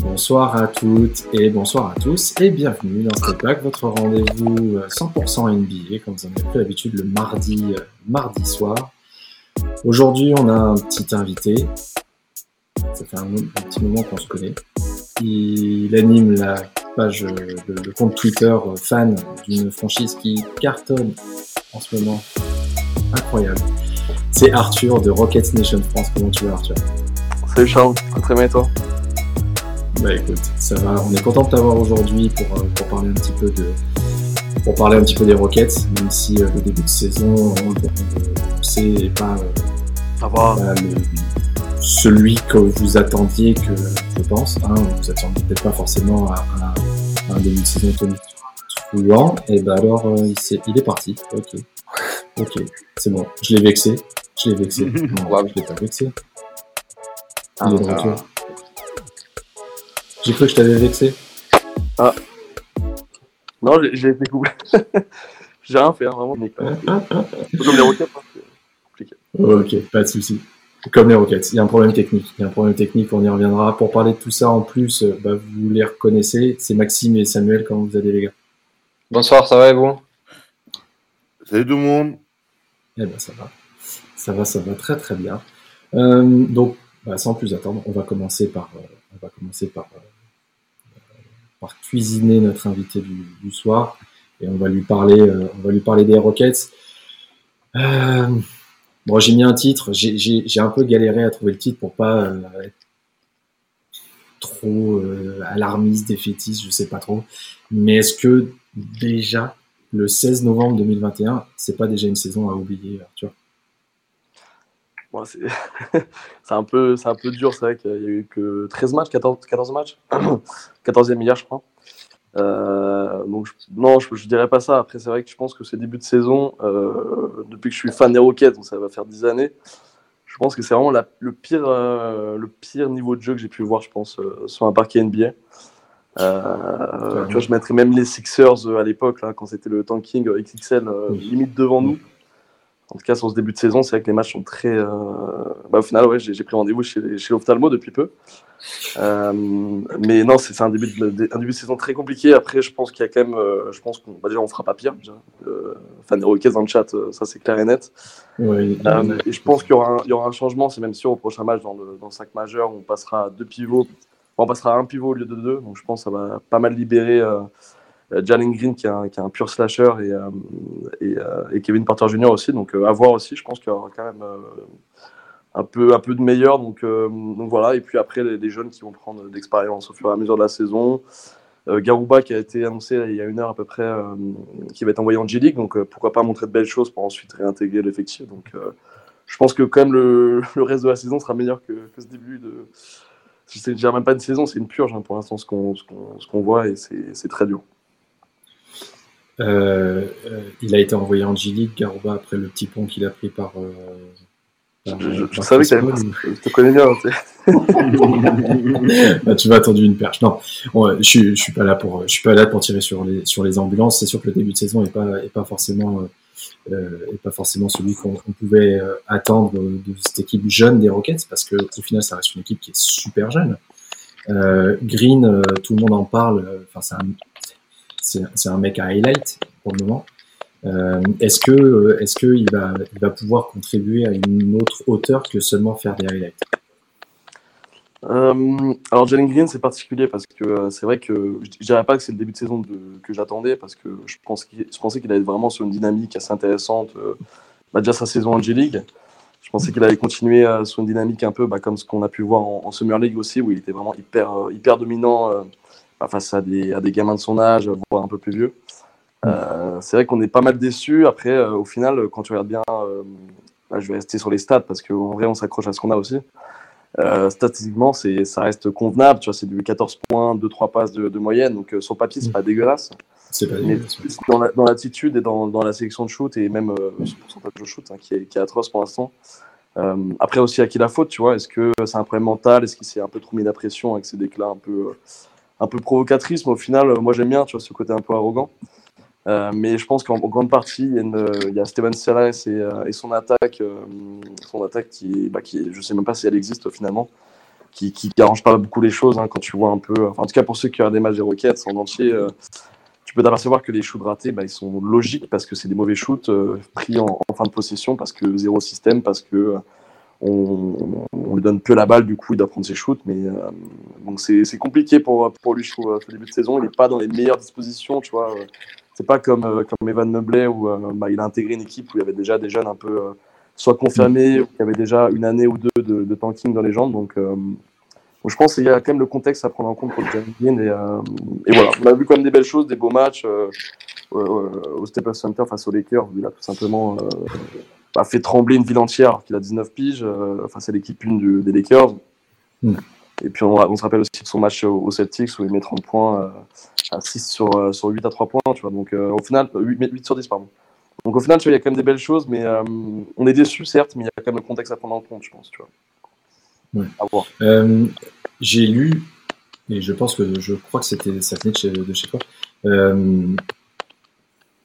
Bonsoir à toutes et bonsoir à tous et bienvenue dans Step Back, votre rendez-vous 100% NBA, comme vous en avez pris l'habitude le mardi, euh, mardi soir. Aujourd'hui, on a un petit invité. Ça fait un, petit moment qu'on se connaît. Il anime la page, le, compte Twitter euh, fan d'une franchise qui cartonne en ce moment. Incroyable. C'est Arthur de Rockets Nation France. Comment tu vas, Arthur? Salut Charles, très bien et toi? Bah écoute, ça va. On est content de t'avoir aujourd'hui pour, euh, pour, parler un petit peu de pour parler un petit peu des Rockets, même si euh, le début de saison, on, le sait, pas, euh, celui que vous attendiez, que je pense. Hein, vous attendiez peut-être pas forcément à, un début de saison tonitruant. Et ben alors, il, est, il est parti. Ok, ok, c'est bon. Je l'ai vexé. Je l'ai vexé. non, je l'ai pas vexé. Il est de retour. J'ai cru que je t'avais vexé. Ah. Non, j'ai été cool. j'ai rien fait, hein, vraiment. Comme les roquettes, hein, compliqué. Ok, pas de souci. Comme les roquettes, il y a un problème technique. Il y a un problème technique, on y reviendra. Pour parler de tout ça, en plus, euh, bah, vous les reconnaissez. C'est Maxime et Samuel, comment vous allez, les gars? Bonsoir, ça va et vous? Salut tout le monde. Eh ben, ça va. Ça va, ça va très très bien. Euh, donc, bah, sans plus attendre, on va commencer par, euh, on va commencer par par cuisiner notre invité du, soir et on va lui parler, euh, on va lui parler des Rockets. Euh, bon, j'ai mis un titre, j'ai un peu galéré à trouver le titre pour pas euh, être trop alarmiste, défaitiste, je sais pas trop. Mais est-ce que déjà le 16 novembre 2021, c'est pas déjà une saison à oublier, Arthur? C'est un, peu, dur, c'est vrai qu'il y a eu que 13 matchs, 14, 14 matchs, 14e hier, je crois. Euh, donc, non, je, ne dirais pas ça. Après, c'est vrai que je pense que ces débuts de saison, euh, depuis que je suis fan des Rockets, donc ça va faire 10 années, je pense que c'est vraiment le, pire, euh, le pire niveau de jeu que j'ai pu voir, je pense, sur un parquet NBA. tu vois, je mettrais même les Sixers à l'époque, quand c'était le tanking XXL, limite devant nous en tout cas sur ce début de saison, c'est vrai que les matchs sont très. Euh, bah, au final, ouais, j'ai pris rendez-vous chez, chez l'ophtalmo depuis peu. Euh, mais non, c'est un début, de, un début de saison très compliqué. Après, je pense qu'il y a quand même. Euh, je pense qu'on bah, déjà on fera pas pire. fan des dans le chat, ça c'est clair et net. Oui, et je pense qu'il y, aura un, y aura un changement. C'est même sûr au prochain match dans le, dans le sac majeur, on passera à deux pivots. on passera à un pivot au lieu de deux. Donc je pense que ça va pas mal libérer. Euh, Jalen Green qui est, un, pur slasher et, euh, euh, Kevin Porter Jr. aussi. Donc à voir aussi, je pense qu'il y aura quand même un peu, un peu de meilleur. Donc, donc voilà. Et puis après, les, jeunes qui vont prendre d'expérience au fur et à mesure de la saison. Garouba qui a été annoncé il y a une heure à peu près, qui va être envoyé en G-League. Donc pourquoi pas montrer de belles choses pour ensuite réintégrer l'effectif. Donc je pense que quand même le, reste de la saison sera meilleur que, ce début de. C'est déjà même pas une saison, c'est une purge hein, pour l'instant ce qu'on qu'on voit et c'est très dur. Euh, euh, il a été envoyé en G-League, Garouba, après le petit pont qu'il a pris par. Euh, je, savais que je te connais bien. bah, tu m'as attendu une perche. Non, je, je suis pas là pour, je suis pas là pour tirer sur les sur les ambulances. C'est sûr que le début de saison est pas est pas forcément est pas forcément celui qu'on pouvait attendre de, cette équipe jeune des Rockets, parce que au final, ça reste une équipe qui est super jeune. Green, tout le monde en parle. Enfin, c'est un c'est un mec à highlight pour le moment. Euh, est-ce que euh, est-ce qu'il va, il va pouvoir contribuer à une autre hauteur que seulement faire des highlights? Euh, alors Jalen Green c'est particulier parce que c'est vrai que je dirais pas que c'est le début de saison que j'attendais parce que je, pensais qu'il allait vraiment sur une dynamique assez intéressante bah, déjà sa saison en G-League je pensais qu'il allait continuer sur une dynamique un peu bah, comme ce qu'on a pu voir en, en, Summer League aussi où il était vraiment hyper hyper dominant face à des, à des gamins de son âge, voire un peu plus vieux. Euh, c'est vrai qu'on est pas mal déçus. Après, euh, au final, quand tu regardes bien, euh, bah, je vais rester sur les stats parce qu'en vrai, on s'accroche à ce qu'on a aussi. statistiquement, ça reste convenable. Tu vois, c'est du 14 points, 2-3 passes de, de, moyenne. Donc, sur papier, c'est pas dégueulasse. C'est pas dégueulasse. dans l'attitude et dans, dans, la sélection de shoot et même ce pourcentage de shoot hein, qui, est, qui, est, atroce pour l'instant. Euh, après aussi à qui la faute, tu vois Est-ce que c'est un problème mental? Est-ce qu'il s'est un peu trop mis la pression avec ses déclats un peu, un peu provocatrices Mais au final, moi j'aime bien, tu vois, ce côté un peu arrogant. mais je pense qu'en grande partie, il y, a, Steven Silas et, son attaque, son attaque qui, bah, je sais même pas si elle existe finalement, qui, qui arrange pas beaucoup les choses hein, quand tu vois un peu. en tout cas pour ceux qui ont des matchs des Rockets en entier, tu peux t'apercevoir que les shoots ratés, bah, ils sont logiques parce que c'est des mauvais shoots euh, pris en, fin de possession, parce que zéro système, parce que euh, on, lui donne peu la balle, du coup il doit prendre ses shoots. Mais euh, donc c'est compliqué pour, pour lui, je trouve, ce début de saison. Il n'est pas dans les meilleures dispositions, tu vois. C'est pas comme, comme Evan Mobley où bah, il a intégré une équipe où il y avait déjà des jeunes un peu soit confirmés, ou qui avaient déjà une année ou deux de, de tanking dans les jambes. Donc je pense qu'il y a quand même le contexte à prendre en compte pour le Green. Et, euh, et, voilà, on a vu quand même des belles choses, des beaux matchs euh, au Staples Center face aux Lakers. Il a tout simplement euh, fait trembler une ville entière qu'il a 19 piges face à l'équipe 1 des Lakers. Hmm. Et puis on, se rappelle aussi de son match au, Celtics où il met 30 points à 6 sur, sur 8 à 3 points. Tu vois, donc au final, 8, 8, sur 10, pardon. Donc au final, tu vois, il y a quand même des belles choses, mais on est déçu certes, mais il y a quand même le contexte à prendre en compte, je pense. Tu vois. Euh, j'ai lu, et je pense que je crois que c'était ça venait de chez, de chez toi. Euh,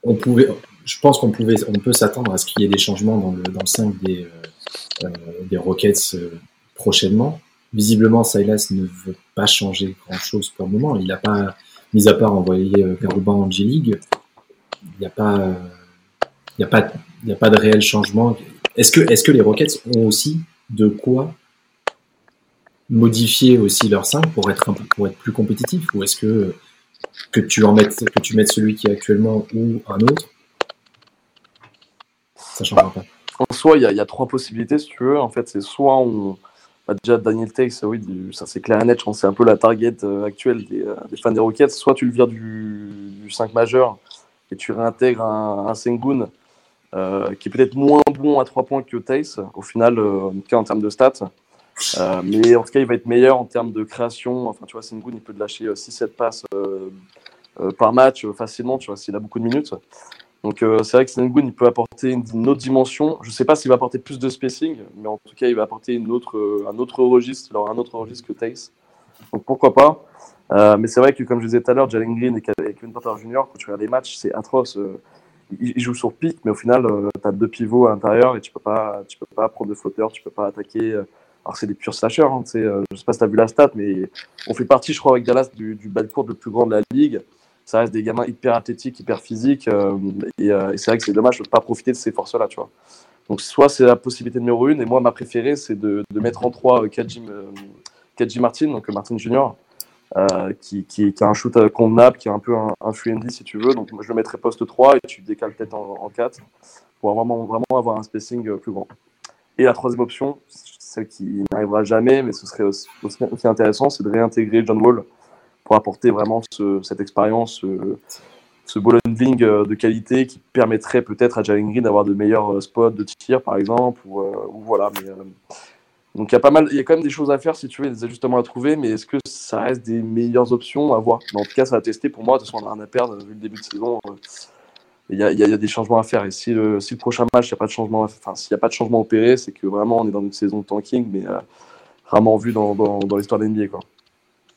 on pouvait, je pense qu'on pouvait, on peut s'attendre à ce qu'il y ait des changements dans le, dans le 5 des, euh, des Rockets prochainement. Visiblement, Silas ne veut pas changer grand chose pour le moment. Il n'a pas, mis à part envoyer Garuba en G-League, il n'y a pas, il y a pas, il y a pas de réel changement. Est-ce que, est-ce que les Rockets ont aussi de quoi modifier aussi leur 5 pour être, pour être plus compétitif? Ou est-ce que, que, tu en mettes, que tu mettes celui qui est actuellement ou un autre? Ça. En soi, il y, a trois possibilités si tu veux. En fait, c'est soit on. Bah, déjà, Daniel Takes, oui, ça c'est clair et net. Je pense c'est un peu la target euh, actuelle euh, des, fans des Rockets. Soit tu le vires du, 5 majeur et tu réintègres un, un Sengun euh, qui est peut-être moins bon à 3 points que Tace, au final, en tout cas en termes de stats. Mais en tout cas, il va être meilleur en termes de création. Enfin, tu vois, Sengun, il peut te lâcher 6-7 euh, passes par match facilement, tu vois, s'il a beaucoup de minutes. Donc c'est vrai que Sengun, il peut apporter une, autre dimension. Je ne sais pas s'il va apporter plus de spacing, mais en tout cas, il va apporter une autre, un autre registre, alors un autre registre que Tace. Donc pourquoi pas. mais c'est vrai que, comme je disais tout à l'heure, Jalen Green et Kevin Porter Jr., quand tu regardes les matchs, c'est atroce. ils, jouent sur pic, mais au final, tu as deux pivots à l'intérieur et tu peux pas, tu peux pas prendre de flotteur, tu peux pas attaquer alors, c'est des purs slashers. Hein, euh, je ne sais pas si tu as vu la stat, mais on fait partie, je crois, avec Dallas, du, du bas court le plus grand de la ligue. Ça reste des gamins hyper athlétiques, hyper physiques. Euh, euh, et, c'est vrai que c'est dommage de ne pas profiter de ces forces-là. Tu vois. Donc, soit c'est la possibilité numéro une, et moi, ma préférée, c'est de, mettre en trois Kadji, Martin, donc Martin Junior, qui, qui, qui, a un shoot convenable, qui est un peu un, un free si tu veux. Donc, moi, je le mettrais poste 3 et tu décales peut-être en, en 4 pour vraiment, vraiment avoir un spacing plus grand. Et la troisième option, celle qui n'arrivera jamais, mais ce serait aussi, intéressant, c'est de réintégrer John Wall apporter vraiment cette expérience, ce, ball handling euh, de qualité qui permettrait peut-être à Jalen Green d'avoir de meilleurs euh, spots de tir, par exemple, ou, euh, voilà. Mais, donc il y a pas mal, il y a quand même des choses à faire si tu veux, des ajustements à trouver, mais est-ce que ça reste des meilleures options à voir? En tout cas, ça va tester pour moi. De toute façon, on n'a rien à perdre vu le début de saison il y, a, des changements à faire. Et si le, prochain match, il n'y a pas de changement, enfin, s'il n'y a pas de changement opéré, c'est que vraiment on est dans une saison de tanking, mais euh, rarement vu dans l'histoire de l'NBA. Quoi.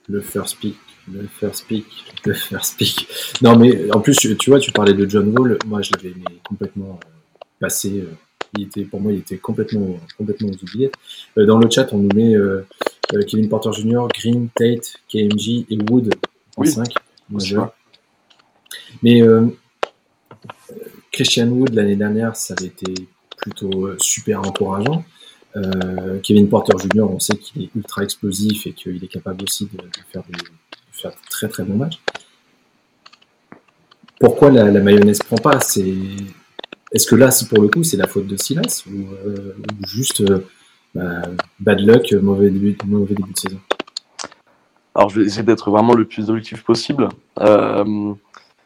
Le first pick, le first pick, le first pick. Non, mais en plus, tu vois, tu parlais de John Wall. Moi, je l'avais complètement euh, passé. Euh, il était, pour moi, il était complètement, complètement oublié. dans le chat, on nous met Kevin Porter Jr., Green, Tate, KMG et Wood en 5 Mais Christian Wood l'année dernière, ça avait été plutôt euh, super encourageant. Euh, Kevin Porter Jr., on sait qu'il est ultra explosif et qu'il est capable aussi de, faire, des, très très bons matchs. Pourquoi la, mayonnaise prend pas? C'est est-ce que là, pour le coup, c'est la faute de Silas ou, euh, juste bah, bad luck, mauvais début, mauvais début de saison? Alors, je vais essayer d'être vraiment le plus objectif possible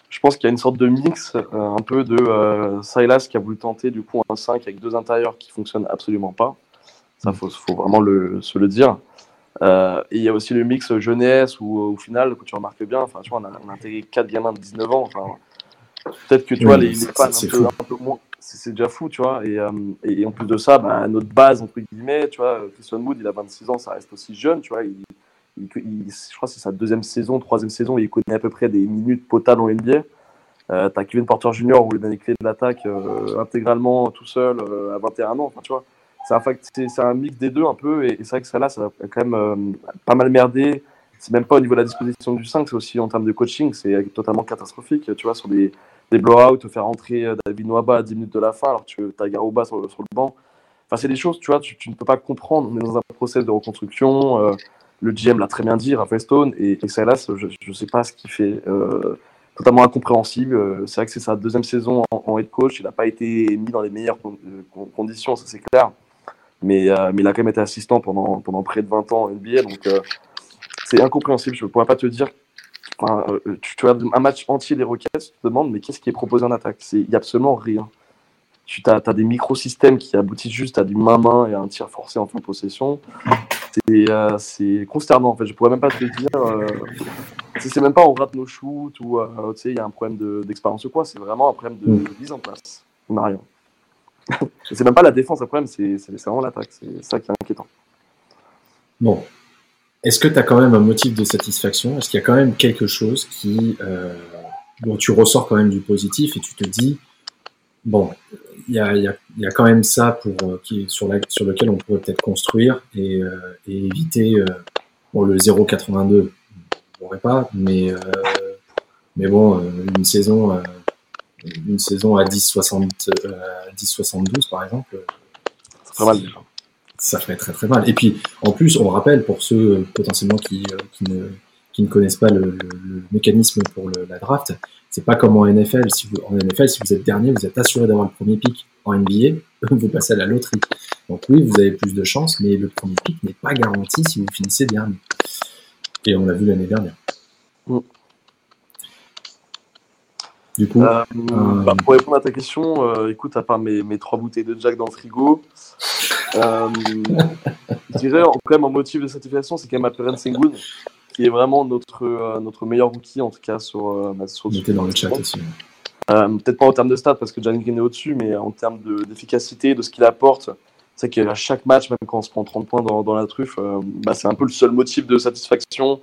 je pense qu'il y a une sorte de mix, euh, un peu de euh, Silas qui a voulu tenter du coup un 5 avec deux intérieurs qui fonctionnent absolument pas. Ça, faut, faut vraiment le, se le dire. Euh, et il y a aussi le mix jeunesse où au final, tu remarques bien, enfin, tu vois, on a, intégré quatre gamins de 19 ans. Enfin, peut-être que tu vois, les, fans un peu, moins, c'est déjà fou, tu vois. Et, euh, et, en plus de ça, bah, notre base, entre guillemets, tu vois, Christian Wood, il a 26 ans, ça reste aussi jeune, tu vois. Il, je crois que c'est sa deuxième saison, troisième saison, il connaît à peu près des minutes potables en NBA. Euh, T'as Kevin Porter Jr. où il donne les clés de l'attaque euh, intégralement tout seul à 21 ans. Enfin, tu vois, c'est un, mix des deux un peu. Et, c'est vrai que ça là, ça a quand même euh, pas mal merdé. C'est même pas au niveau de la disposition du 5, c'est aussi en termes de coaching, c'est totalement catastrophique. Tu vois, sur des, des blowouts, faire rentrer David Noaba à 10 minutes de la fin alors que tu as Garouba sur, sur, le banc. Enfin, c'est des choses, tu vois, tu, ne peux pas comprendre. On est dans un process de reconstruction le GM l'a très bien dit, Raphaël Stone, et, et Silas, je ne sais pas ce qu'il fait, euh, totalement incompréhensible. Euh, c'est vrai que c'est sa deuxième saison en, head coach, il n'a pas été mis dans les meilleures euh, conditions, ça c'est clair, mais, mais, il a quand même été assistant pendant, pendant près de 20 ans en NBA, donc c'est incompréhensible. Je ne pourrais pas te dire, tu, tu, as un match entier des Rockets, tu te demandes, mais qu'est-ce qui est proposé en attaque? Il n'y a absolument rien. Tu as, as, des microsystèmes qui aboutissent juste à du main-main et à un tir forcé en fin de possession euh, c'est consternant en fait. Je pourrais même pas te dire. Euh, c'est même pas on rate nos shoots ou euh, il y a un problème d'expérience ou quoi. C'est vraiment un problème de, mm. mise en place. On n'a rien. C'est même pas la défense, le problème, c'est vraiment l'attaque. C'est ça qui est inquiétant. Bon. Est-ce que tu as quand même un motif de satisfaction? Est-ce qu'il y a quand même quelque chose qui, euh, dont tu ressors quand même du positif et tu te dis, bon, il y a, y, a, y a, quand même ça pour, euh, qui, sur, la, sur lequel on pourrait peut-être construire et, euh, éviter euh, bon, le 0,82. On pourrait pas, mais, mais bon, une saison, une saison à 10,72 10, par exemple, ça ferait mal Ça ferait très très mal. Et puis, en plus, on rappelle pour ceux potentiellement qui, qui, ne, qui ne connaissent pas le, le, le mécanisme pour le, la draft, c'est pas comme en NFL. Si vous, en NFL, si vous êtes dernier, vous êtes assuré d'avoir le premier pick. En NBA, vous passez à la loterie. Donc oui, vous avez plus de chance, mais le premier pick n'est pas garanti si vous finissez dernier. Et on l'a vu l'année dernière. Mm. Du coup, euh, euh, bah, pour répondre à ta question, euh, écoute, à part mes, mes, trois bouteilles de Jack dans le frigo, je dirais quand même en motif de satisfaction, c'est quand même Alperen Sengun qui est vraiment notre, notre meilleur rookie, en tout cas sur. Bah, sur dans le chat aussi. Peut-être pas en termes de stats parce que Jalen Green est au-dessus, mais en termes d'efficacité, de, ce qu'il apporte. C'est qu'à chaque match, même quand on se prend 30 points dans, dans la truffe, bah, c'est un peu le seul motif de satisfaction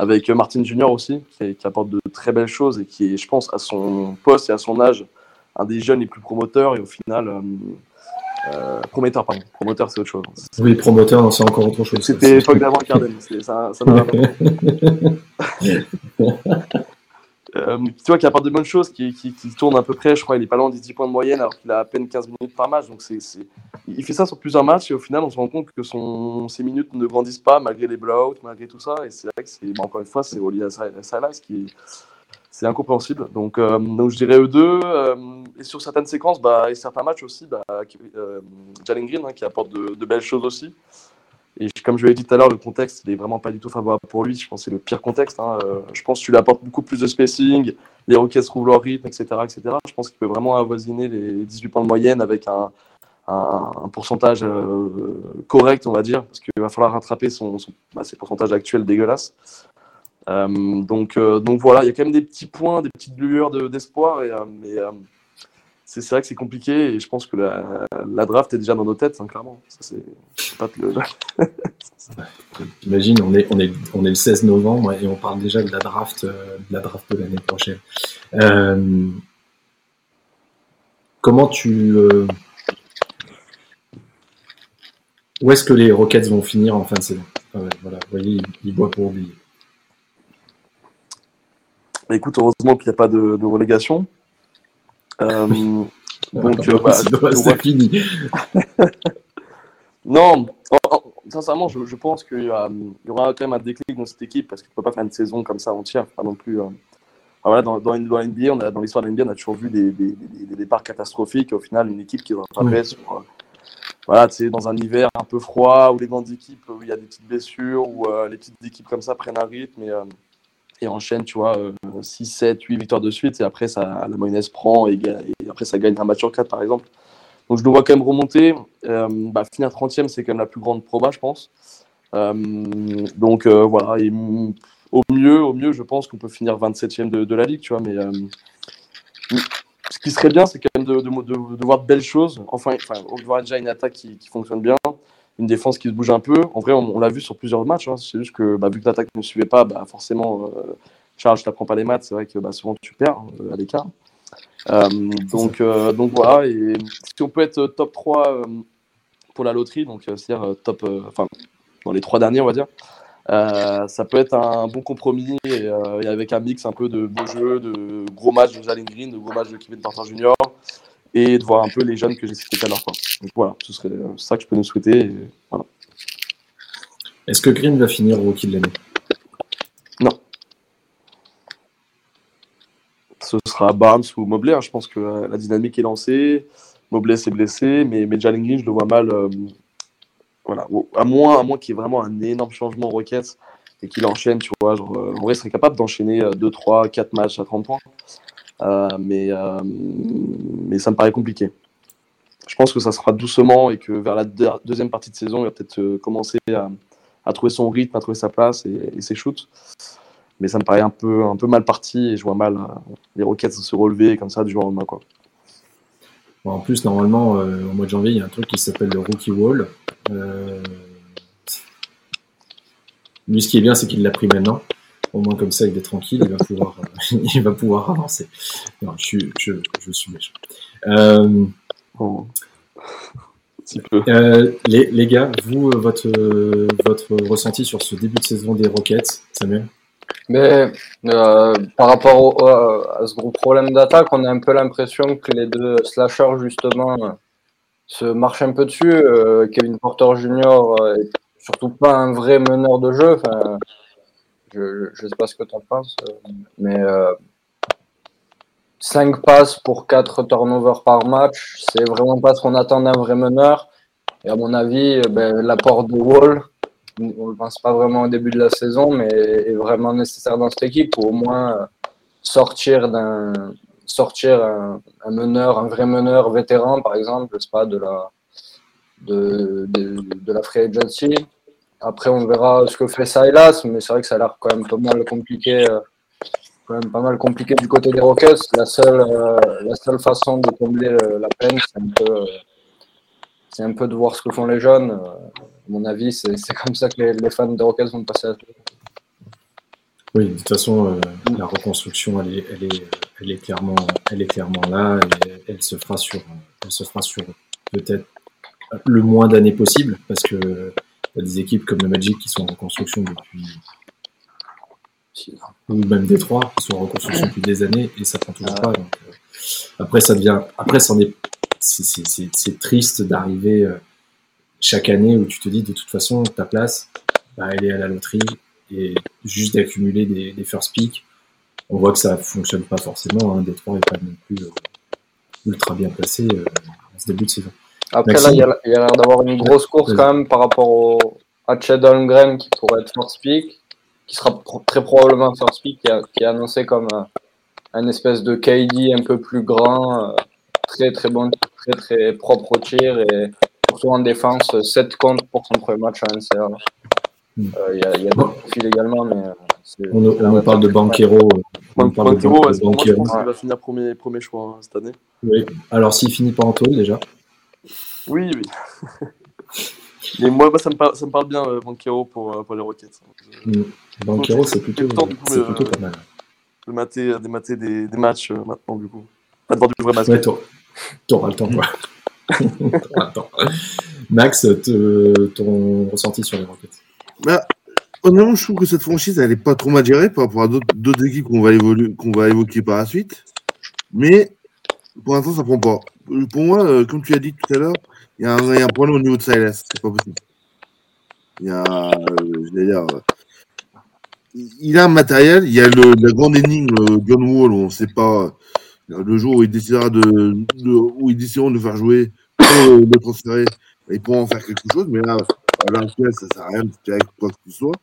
avec Martin Junior aussi, qui, qui, apporte de très belles choses et qui est, je pense, à son poste et à son âge, un des jeunes les plus promoteurs. Et au final, euh, prometteur, pardon. Promoteur, c'est autre chose. Oui, promoteur, c'est encore autre chose. C'était l'époque d'avant Carden. Ça, ça euh, tu vois qu'il apporte de bonnes choses, qui, qui, qui, tourne à peu près, je crois, il est pas loin des 10 points de moyenne alors qu'il a à peine 15 minutes par match. Donc c'est, Il fait ça sur plusieurs matchs et au final, on se rend compte que son... ses minutes ne grandissent pas malgré les blowouts, malgré tout ça. Et c'est vrai que bah, encore une fois, c'est Oli Salas qui est c'est incompréhensible. Donc, euh, donc je dirais eux deux. Euh, et sur certaines séquences bah, et certains matchs aussi, bah, euh, Jalen Green hein, qui apporte de, belles choses aussi. Et comme je l'ai dit tout à l'heure, le contexte, il est vraiment pas du tout favorable pour lui. Je pense que c'est le pire contexte. Hein. Je pense que tu lui apportes beaucoup plus de spacing, les Rockets trouvent leur rythme, etc. etc. Je pense qu'il peut vraiment avoisiner les 18 points de moyenne avec un, pourcentage correct, on va dire, parce qu'il va falloir rattraper son, bah, ses pourcentages actuels dégueulasses. Euh, donc, euh, donc voilà, il y a quand même des petits points, des petites lueurs d'espoir, et, euh, c'est vrai que c'est compliqué et je pense que la, la, draft est déjà dans nos têtes, hein, clairement. Ça, pas le... Imagine, on est, on, est, on est le 16 novembre et on parle déjà de la draft de la draft de l'année prochaine. Euh, comment tu. Euh, où est-ce que les Rockets vont finir en fin de saison? Ah Voilà, vous voyez, ils, boivent pour oublier. Écoute, heureusement qu'il n'y a pas de, relégation. Euh, donc, euh, bah, c'est fini. non, sincèrement, je, pense qu'il y, aura quand même un déclic dans cette équipe parce que tu ne peux pas faire une saison comme ça entière. Pas non plus. Euh, voilà, dans, dans, dans NBA, on a, dans l'histoire de l'NBA, on a toujours vu des, départs catastrophiques. Au final, une équipe qui va frapper sur. voilà, dans un hiver un peu froid où les grandes équipes, où il y a des petites blessures, où les petites équipes comme ça prennent un rythme. Et, et enchaîne, tu vois, 6, 7, 8 victoires de suite, et après, ça, la mayonnaise prend, et, après, ça gagne un match sur 4, par exemple. Donc, je le vois quand même remonter. Euh, bah, finir 30e, c'est quand même la plus grande proba, je pense. Euh, donc, euh, voilà, et au mieux, au mieux, je pense qu'on peut finir 27e de, la Ligue, tu vois, mais ce qui serait bien, c'est quand même de, voir de belles choses. Enfin, enfin on voit déjà une attaque qui, fonctionne bien, une défense qui se bouge un peu. En vrai, on, l'a vu sur plusieurs matchs. Hein. C'est juste que bah, vu que l'attaque ne suivait pas, bah, forcément, euh, Charles, je t'apprends pas les maths. C'est vrai que bah, souvent tu perds euh, à l'écart. Euh, donc, euh, donc voilà. Si on peut être top 3 pour la loterie, donc c'est-à-dire top, enfin dans les trois derniers, on va dire. Ça peut être un bon compromis et, avec un mix un peu de beaux jeux, de gros matchs de Jalen Green, de gros matchs de Kevin Porter Jr. et de voir un peu les jeunes que j'ai cités tout à l'heure. Donc voilà, ce serait ça que je peux nous souhaiter. Voilà. Est-ce que Green va finir rookie de l'année? Non. Ce sera Barnes ou Mobley. Hein. Je pense que la dynamique est lancée. Mobley s'est blessé, mais, mais Jalen Green, je le vois mal. Euh, voilà. À moins, à moins qu'il y ait vraiment un énorme changement Rockets et qu'il enchaîne, tu vois. Genre, euh, en vrai, il serait capable d'enchaîner 2, 3, 4 matchs à 30 points. Euh, mais, euh, mais ça me paraît compliqué. Je pense que ça sera doucement et que vers la deuxième partie de saison, il va peut-être commencer à, trouver son rythme, à trouver sa place et, ses shoots. Mais ça me paraît un peu, un peu mal parti et je vois mal les Rockets se relever comme ça du jour au lendemain. Quoi. en plus, normalement, au mois de janvier, il y a un truc qui s'appelle le Rookie Wall. Euh... Lui, ce qui est bien, c'est qu'il l'a pris maintenant. Au moins, comme ça, il est tranquille, il va pouvoir, il va pouvoir avancer. Non, je suis, je, je suis méchant. Euh... Oh. Euh, les, les, gars, vous, votre, votre ressenti sur ce début de saison des Rockets, Samuel? Mais euh, par rapport au, à ce gros problème d'attaque, on a un peu l'impression que les deux slashers, justement, se marche un peu dessus. Euh, Kevin Porter Jr. est euh, surtout pas un vrai meneur de jeu. Enfin, je ne sais pas ce que tu en penses, euh, mais 5 passes pour 4 turnovers par match, c'est vraiment pas ce qu'on attend d'un vrai meneur. Et à mon avis, ben, l'apport de Wall, on ne le pense pas vraiment au début de la saison, mais est vraiment nécessaire dans cette équipe pour au moins sortir d'un sortir un, meneur, un vrai meneur vétéran, par exemple, je sais pas, de la, de, de, la free agency. Après, on verra ce que fait Silas, mais c'est vrai que ça a l'air quand même pas mal compliqué, euh, quand même pas mal compliqué du côté des Rockets. La seule, euh, la seule façon de combler la peine, c'est un peu, de voir ce que font les jeunes. À mon avis, c'est comme ça que les, fans des Rockets vont passer à oui, de toute façon, euh, la reconstruction, elle est, clairement, là elle se fera sur, elle se fera sur peut-être le moins d'années possible parce que des équipes comme le Magic qui sont en reconstruction depuis ou même Détroit qui sont en reconstruction depuis des années et ça prend toujours pas. Donc, euh, après, ça devient, après, c'est triste d'arriver euh, chaque année où tu te dis de toute façon ta place, bah, elle est à la loterie et juste d'accumuler des, des, first picks, on voit que ça fonctionne pas forcément. Hein. Détroit n'est pas non plus euh, ultra bien placé en ce début de saison. Après, là, il y a, l'air d'avoir une grosse course quand même par rapport au, à Chad Holmgren qui pourrait être first pick, qui sera très probablement first pick, qui, qui est annoncé comme un, un, espèce de KD un peu plus grand, euh, très très bon, très très propre au tir et surtout en défense, 7 comptes pour son premier match à NCA. Il mm. euh, y a, y a d'autres profils également, mais. Euh, on, on parle de Banquero. On parle Banquero, de Banquero. je pense qu'il va finir premier, premier choix hein, cette année. Oui. Alors s'il finit pas en taule déjà Oui, oui. Mais moi, ça, me parle, ça me parle bien, euh, Banquero, pour, pour les Rockets. Mm. Banquero, c'est plutôt, c'est plutôt pas mal. De mater, de mater des, des matchs maintenant, du coup. Pas de voir du vrai basket. Ouais, t'auras le temps, quoi. t'auras le temps. Max, ton ressenti sur les Rockets? Bah, honnêtement, je trouve que cette franchise, elle n'est pas trop mal gérée par rapport à d'autres équipes qu'on va, qu'on va évoquer par la suite. Mais pour l'instant, ça prend pas. Pour moi, euh, comme tu as dit tout à l'heure, il y, a un problème au niveau de Silas. C'est pas possible. Il y a, euh, euh, il a un matériel. Il y a le, la grande énigme John Wall. On ne sait pas le jour où il décidera de, où ils décideront de faire jouer, de le transférer, ils pourront en faire quelque chose. Mais là, à l'heure actuelle, ça sert à rien de tirer quoi que ce soit.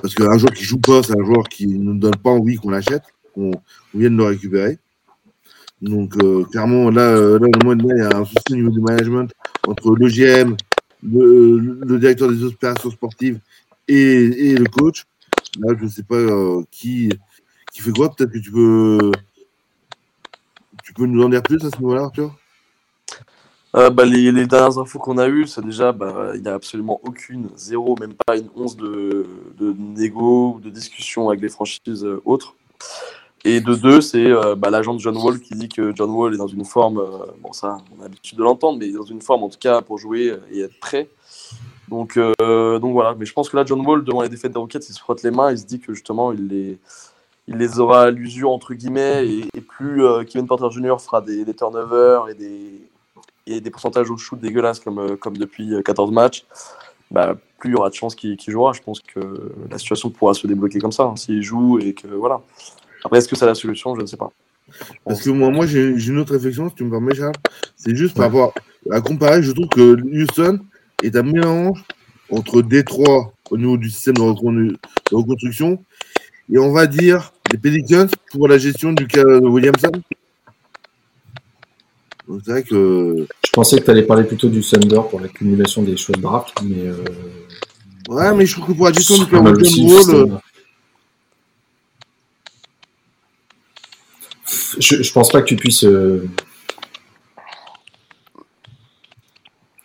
Parce qu'un joueur qui joue pas, c'est un joueur qui ne donne pas envie qu'on l'achète, qu'on vienne le récupérer. Donc, euh, clairement, là, euh, là, moins, il y a un souci au niveau du management entre le GM, le, le directeur des opérations sportives et, le coach. Là, je ne sais pas qui, qui fait quoi. Peut-être que tu peux. peux nous en dire plus à ce moment-là, Arthur? Euh, bah, les, dernières infos qu'on a eues, c'est déjà, bah, il n'y a absolument aucune, zéro, même pas une once de, de négo ou de discussion avec les franchises euh, autres. Et de deux, c'est euh, bah, l'agent de John Wall qui dit que John Wall est dans une forme, euh, bon ça, on a l'habitude de l'entendre, mais dans une forme en tout cas pour jouer et être prêt. Donc, donc voilà, mais je pense que là, John Wall, devant les défaites des Rockets, il se frotte les mains, il se dit que justement, il les, il les aura à l'usure, entre guillemets, et, plus Kevin Porter Jr. fera des, turnovers et des, et des pourcentages au shoot dégueulasses comme, euh, comme depuis 14 euh, matchs, bah, plus il y aura de chances qu'il jouera. Je pense que la situation pourra se débloquer comme ça, hein, s'il joue et que voilà. Après, est-ce que c'est la solution? Je ne sais pas. Parce que moi, moi j'ai une autre réflexion, si tu me permets, Charles. C'est juste par rapport à comparer, je trouve que Houston est un mélange entre Détroit au niveau du système de, reconstruction et on va dire les Pelicans pour la gestion du cas de Williamson. C'est vrai que. Je pensais que tu allais parler plutôt du Thunder pour l'accumulation des choix de draft, mais. Euh... Ouais, mais je trouve que pour la gestion du Wall. Euh, je, je pense pas que tu puisses. Euh...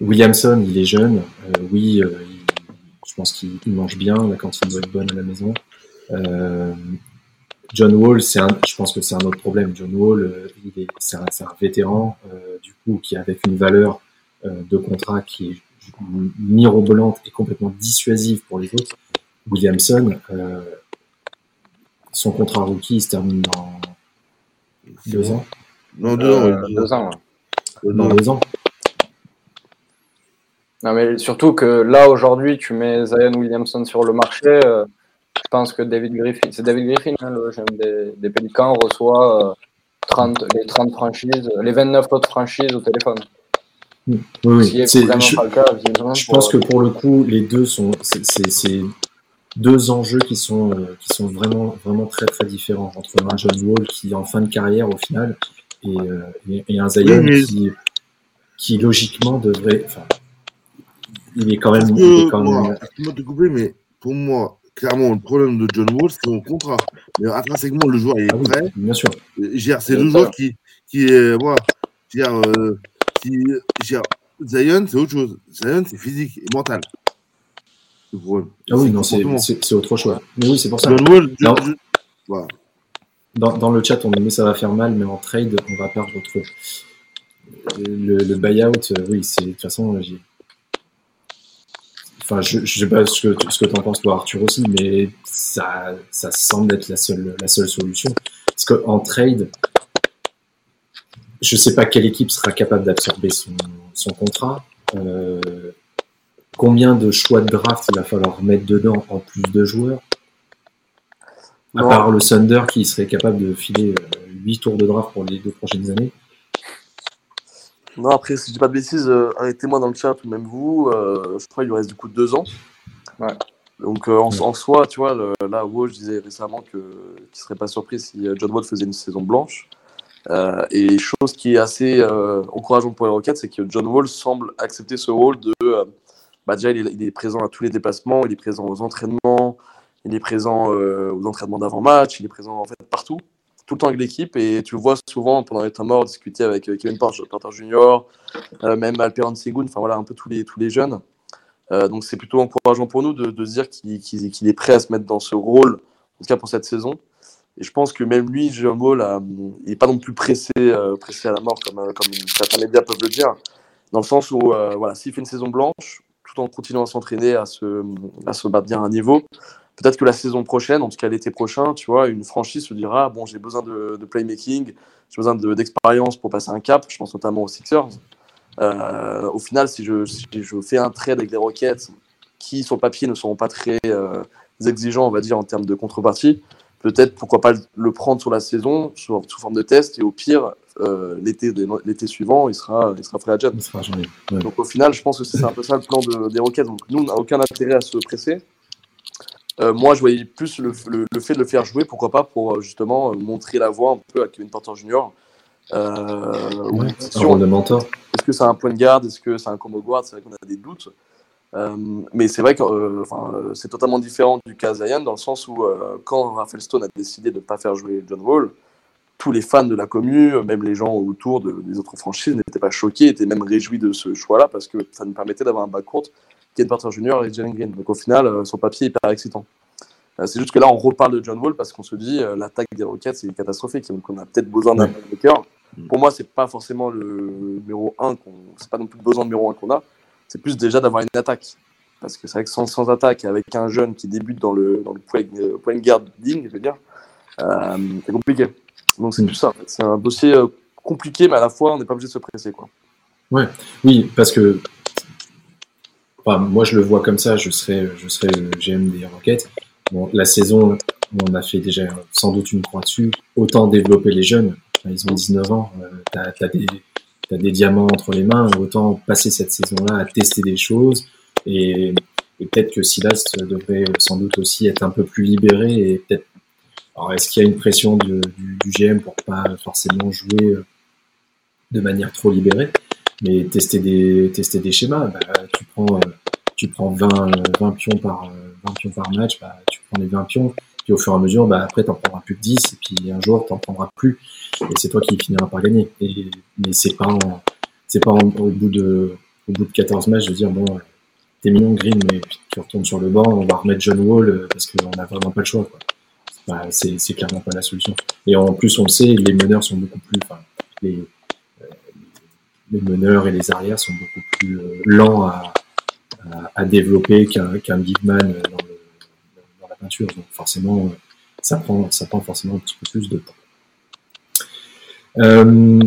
Williamson, il est jeune. Euh, oui, euh, il... je pense qu'il mange bien. La cantine doit être bonne à la maison. John Wall, c'est je pense que c'est un autre problème. John Wall, euh, c'est un, vétéran, du coup, qui avec une valeur de contrat qui est mirobolante et complètement dissuasive pour les autres. Williamson, son contrat rookie se termine dans deux ans. Non, deux ans. Euh, deux ans. Ouais. Dans deux ans. Non, mais surtout que là, aujourd'hui, tu mets Zion Williamson sur le marché. Je pense que David Griffin, c'est David Griffin, hein, le GM des, des Pélicans, reçoit 30, euh, les 30 franchises, les 29 autres franchises au téléphone. Oui, oui. Je, pas le cas, je pense que pour le coup, les deux sont, c'est deux enjeux qui sont, euh, qui sont vraiment, vraiment très très différents entre un John Wall qui est en fin de carrière au final et, euh, et, et un Zion oui, qui, qui logiquement devrait, enfin, il est quand même, il est quand même. Moi, te couper, mais pour moi, clairement, le problème de John Wall, c'est son contrat. Mais intrinsèquement, le joueur est ah oui, prêt. Bien sûr. C'est le joueur qui, qui est. Voilà. Euh, qui, Zion, c'est autre chose. Zion, c'est physique et mental. Ah oui, non, c'est autre chose. Mais oui, c'est pour ça. Dans, je, voilà. dans, dans, le chat, on dit ça va faire mal, mais en trade, on va perdre trop. Le, le buyout, euh, oui, c'est de toute façon, Enfin, je, je sais pas ce que, ce que tu en penses, toi, Arthur aussi, mais ça, ça semble être la seule, la seule solution. Parce qu'en trade, je sais pas quelle équipe sera capable d'absorber son, son contrat. Euh, combien de choix de draft il va falloir mettre dedans en plus de joueurs À part le Thunder qui serait capable de filer 8 euh, tours de draft pour les deux prochaines années. Non, après, si je dis pas de bêtises, euh, arrêtez-moi dans le chat, ou même vous, euh, je crois qu'il lui reste du coup deux ans. Ouais. Donc euh, en, en, soi, tu vois, le, là, Woj disait récemment qu'il ne serait pas surpris si John Wall faisait une saison blanche. et chose qui est assez encourageante pour les Rockets, c'est que John Wall semble accepter ce rôle de... bah déjà, il est, présent à tous les déplacements, il est présent aux entraînements, il est présent aux entraînements d'avant-match, il est présent en fait partout tout le temps avec l'équipe et tu le vois souvent pendant les temps morts discuter avec euh, Kevin Porter Jr., euh, même Alperen Segun, enfin voilà, un peu tous les, tous les jeunes. Euh, donc c'est plutôt encourageant pour nous de, se dire qu'il qu est prêt à se mettre dans ce rôle, en tout cas pour cette saison. Et je pense que même lui, Jérôme Hall, il n'est pas non plus pressé, euh, pressé à la mort comme, euh, comme certains médias peuvent le dire, dans le sens où euh, voilà, s'il fait une saison blanche, tout en continuant à s'entraîner, à se, à se battre bien à un niveau, peut-être que la saison prochaine, en tout cas l'été prochain, tu vois, une franchise se dira bon, j'ai besoin de, de, playmaking, j'ai besoin d'expérience pour passer un cap. Je pense notamment aux Sixers. Euh, au final, si je, si je, fais un trade avec les Rockets, qui sur le papier ne seront pas très euh, exigeants, on va dire, en termes de contrepartie, peut-être pourquoi pas le prendre sur la saison, sous, sous forme de test, et au pire, euh, l'été suivant, il sera, il sera free agent. Ouais. Donc au final, je pense que c'est un peu ça le plan de, des Rockets. Donc nous, on n'a aucun intérêt à se presser. Euh, moi, je voyais plus le, le, le, fait de le faire jouer, pourquoi pas, pour euh, justement montrer la voie un peu à Kevin Porter Jr. Euh, ouais, un de mentor. Est-ce que c'est un point de garde? Est-ce que c'est un combo guard? C'est vrai qu'on a des doutes. Euh, mais c'est vrai que euh, c'est totalement différent du cas Zion, dans le sens où quand Raphaël Stone a décidé de ne pas faire jouer John Wall, tous les fans de la commune, même les gens autour des autres franchises, n'étaient pas choqués, étaient même réjouis de ce choix-là parce que ça nous permettait d'avoir un backcourt qui est Porter Junior et Jalen Green. Donc au final, euh, son papier est hyper excitant. Euh, c'est juste que là, on reparle de John Wall parce qu'on se dit euh, l'attaque des Rockets, c'est catastrophique. Donc on a peut-être besoin d'un playmaker. Pour moi, c'est pas forcément le numéro 1, c'est pas non plus le besoin numéro 1 qu'on a. C'est plus déjà d'avoir une attaque. Parce que c'est vrai que sans, sans, attaque, avec un jeune qui débute dans le, dans le point, point guard digne, je veux dire, c'est compliqué. Donc c'est tout ça. C'est un dossier euh, compliqué, mais à la fois, on n'est pas obligé de se presser. Quoi. Ouais. Oui, parce que moi, je le vois comme ça. Je serais, je serais le GM des Rockets. Bon, la saison, on a fait déjà sans doute une croix dessus. Autant développer les jeunes. Ils ont 19 ans. Euh, tu as, des, as, des diamants entre les mains. Autant passer cette saison-là à tester des choses. Et, et peut-être que Silas devrait sans doute aussi être un peu plus libéré et peut-être alors, est-ce qu'il y a une pression du, GM pour pas forcément jouer euh, de manière trop libérée? Mais tester des, tester des schémas, bah, tu prends, euh, tu prends 20, 20 pions par, 20 pions par match, bah, tu prends les 20 pions, au fur et à mesure, bah, après, tu n'en prendras plus que 10, et puis un jour, tu n'en prendras plus, et c'est toi qui finiras par gagner. Et, mais c'est pas, c'est pas au, bout de, au bout de 14 matchs de dire, bon, t'es mignon, Green, mais tu retournes sur le banc, on va remettre John Wall, euh, parce qu'on n'a vraiment pas le choix. Quoi. Bah, c'est clairement pas la solution. Et en plus, on le sait, les meneurs sont beaucoup plus. Enfin, les, euh, meneurs et les arrières sont beaucoup plus euh, lents à, à, développer qu'un big man dans, le, peinture. Donc forcément, ça prend, ça prend forcément un petit peu plus de temps. Euh,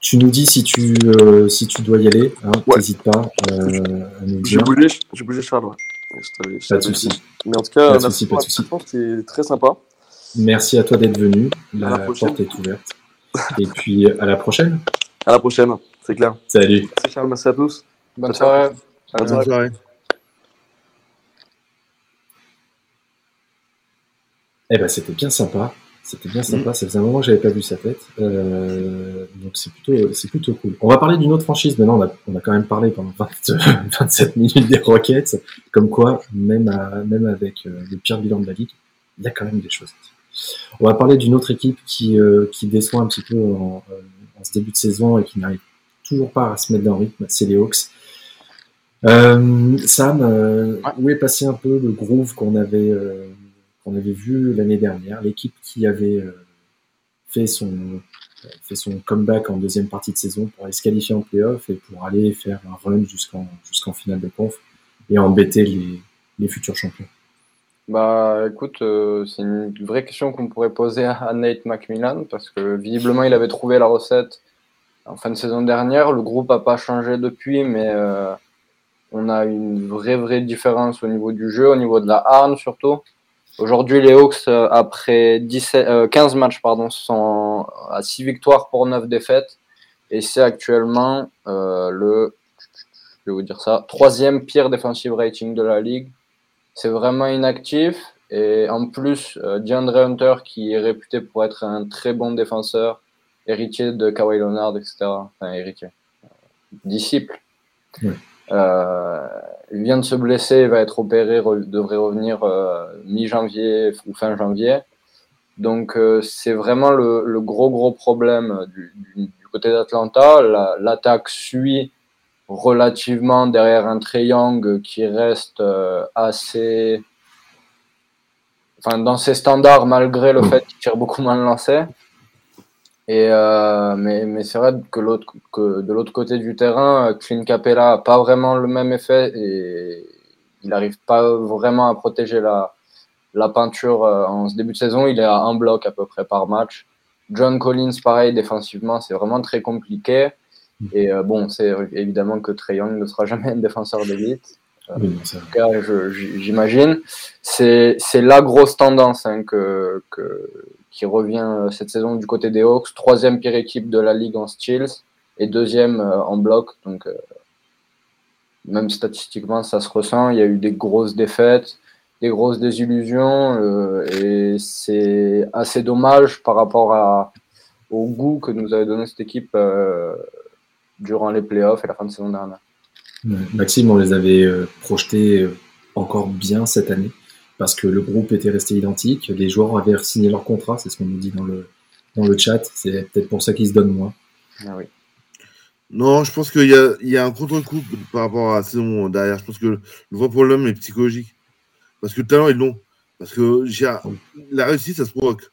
tu nous dis si tu, si tu dois y aller, hein, n'hésite pas à nous dire. J'ai bougé, Charles. Pas de souci. Mais en tout cas, merci pour c'était très sympa. Merci à toi d'être venu. La, porte est ouverte. Et puis à la prochaine. À la prochaine, c'est clair. Salut. Merci Charles, merci à tous. Bonne soirée. Bonne soirée. Eh ben, c'était bien sympa. C'était bien sympa, ça faisait un moment que j'avais pas vu sa tête. Euh, donc c'est plutôt, c'est plutôt cool. On va parler d'une autre franchise. Maintenant, on a, on a quand même parlé pendant 27 minutes des Rockets. Comme quoi, même, même avec euh, le pire bilan de la ligue, il y a quand même des choses. On va parler d'une autre équipe qui, euh, qui déçoit un petit peu en, en, ce début de saison et qui n'arrive toujours pas à se mettre dans le rythme. C'est les Hawks. Sam, où est passé un peu le groove qu'on avait qu'on avait vu l'année dernière, l'équipe qui avait euh, fait son comeback en deuxième partie de saison pour aller se qualifier en playoff et pour aller faire un run jusqu'en finale de conf et embêter les, futurs champions. Bah écoute, euh, c'est une vraie question qu'on pourrait poser à Nate McMillan parce que visiblement il avait trouvé la recette en fin de saison dernière. Le groupe n'a pas changé depuis, mais euh, on a une vraie vraie différence au niveau du jeu, au niveau de la harne surtout. Aujourd'hui, les Hawks, euh, après 17, 15 euh, matchs, pardon, sont à 6 victoires pour 9 défaites. Et c'est actuellement euh, le, je vais vous dire ça, troisième pire defensive rating de la ligue. C'est vraiment inactif. Et en plus, DeAndre Hunter, qui est réputé pour être un très bon défenseur, héritier de Kawhi Leonard, etc. Enfin, héritier. Disciple. Euh, il vient de se blesser, il va être opéré, devrait revenir euh, mi-janvier ou fin janvier. Donc euh, c'est vraiment le, gros gros problème du, côté d'Atlanta. L'attaque suit relativement derrière un Young qui reste assez, enfin dans ses standards malgré le fait qu'il tire beaucoup moins de lancers. Euh, mais, c'est vrai que, de l'autre côté du terrain, euh, Clint Capella n'a pas vraiment le même effet et il n'arrive pas vraiment à protéger la, la peinture euh, en ce début de saison. Il est à un bloc à peu près par match. John Collins, pareil, défensivement, c'est vraiment très compliqué. Et bon, c'est évidemment que Trey Young ne sera jamais un défenseur d'élite. J'imagine. C'est, c'est la grosse tendance hein, que, que, qui revient euh, cette saison du côté des Hawks, troisième pire équipe de la ligue en steals et deuxième euh, en bloc. Donc, euh, même statistiquement, ça se ressent. Il y a eu des grosses défaites, des grosses désillusions, et c'est assez dommage par rapport à, au goût que nous avait donné cette équipe durant les playoffs et la fin de saison dernière. Maxime, on les avait projetés encore bien cette année parce que le groupe était resté identique. Les joueurs avaient signé leur contrat, c'est ce qu'on nous dit dans le, dans le chat. C'est peut-être pour ça qu'il se donne moins. Ah oui. Non, je pense qu'il y a, il y a un contre-coup par rapport à la saison derrière. Je pense que le vrai problème est psychologique. Parce que le talent, ils l'ont. Parce que j'ai- la réussite, ça se provoque.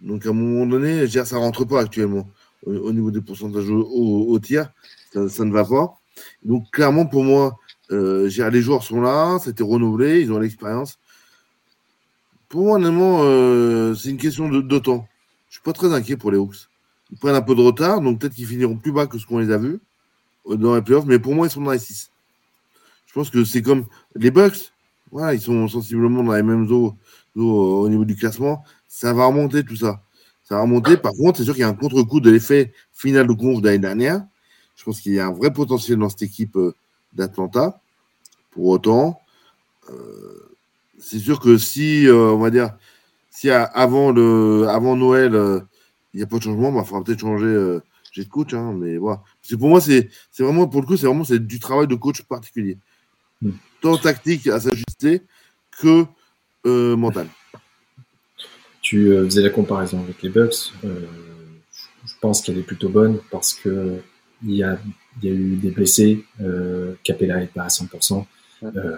Donc à un moment donné, j'ai- ça rentre pas actuellement au, au niveau des pourcentages au, au- au tir. Ça, ça ne va pas. Donc clairement, pour moi, euh, les joueurs sont là, c'était renouvelé, ils ont l'expérience. Pour moi, honnêtement, euh, c'est une question de, temps. Je suis pas très inquiet pour les Hawks. Ils prennent un peu de retard, donc peut-être qu'ils finiront plus bas que ce qu'on les a vus euh, dans les playoffs, mais pour moi, ils sont dans les 6. Je pense que c'est comme les Bucks. Voilà, ils sont sensiblement dans les mêmes eaux, au niveau du classement. Ça va remonter tout ça. Ça va remonter. Par contre, c'est sûr qu'il y a un contre-coup de l'effet final de conf d'année dernière. Je pense qu'il y a un vrai potentiel dans cette équipe euh, d'Atlanta. Pour autant, euh, c'est sûr que si, euh, on va dire, si avant, le, avant Noël, euh, il n'y a pas de changement, il bah, faudra peut-être changer j'ai de coach. Hein, mais voilà. C'est pour moi, c'est vraiment, pour le coup, c'est vraiment c'est du travail de coach particulier. Mm. Tant tactique à s'ajuster que mental. Tu faisais la comparaison avec les Bucks. Je pense qu'elle est plutôt bonne parce que il y a, il y a eu des blessés. Euh, Capella n'est pas à 100%. Euh,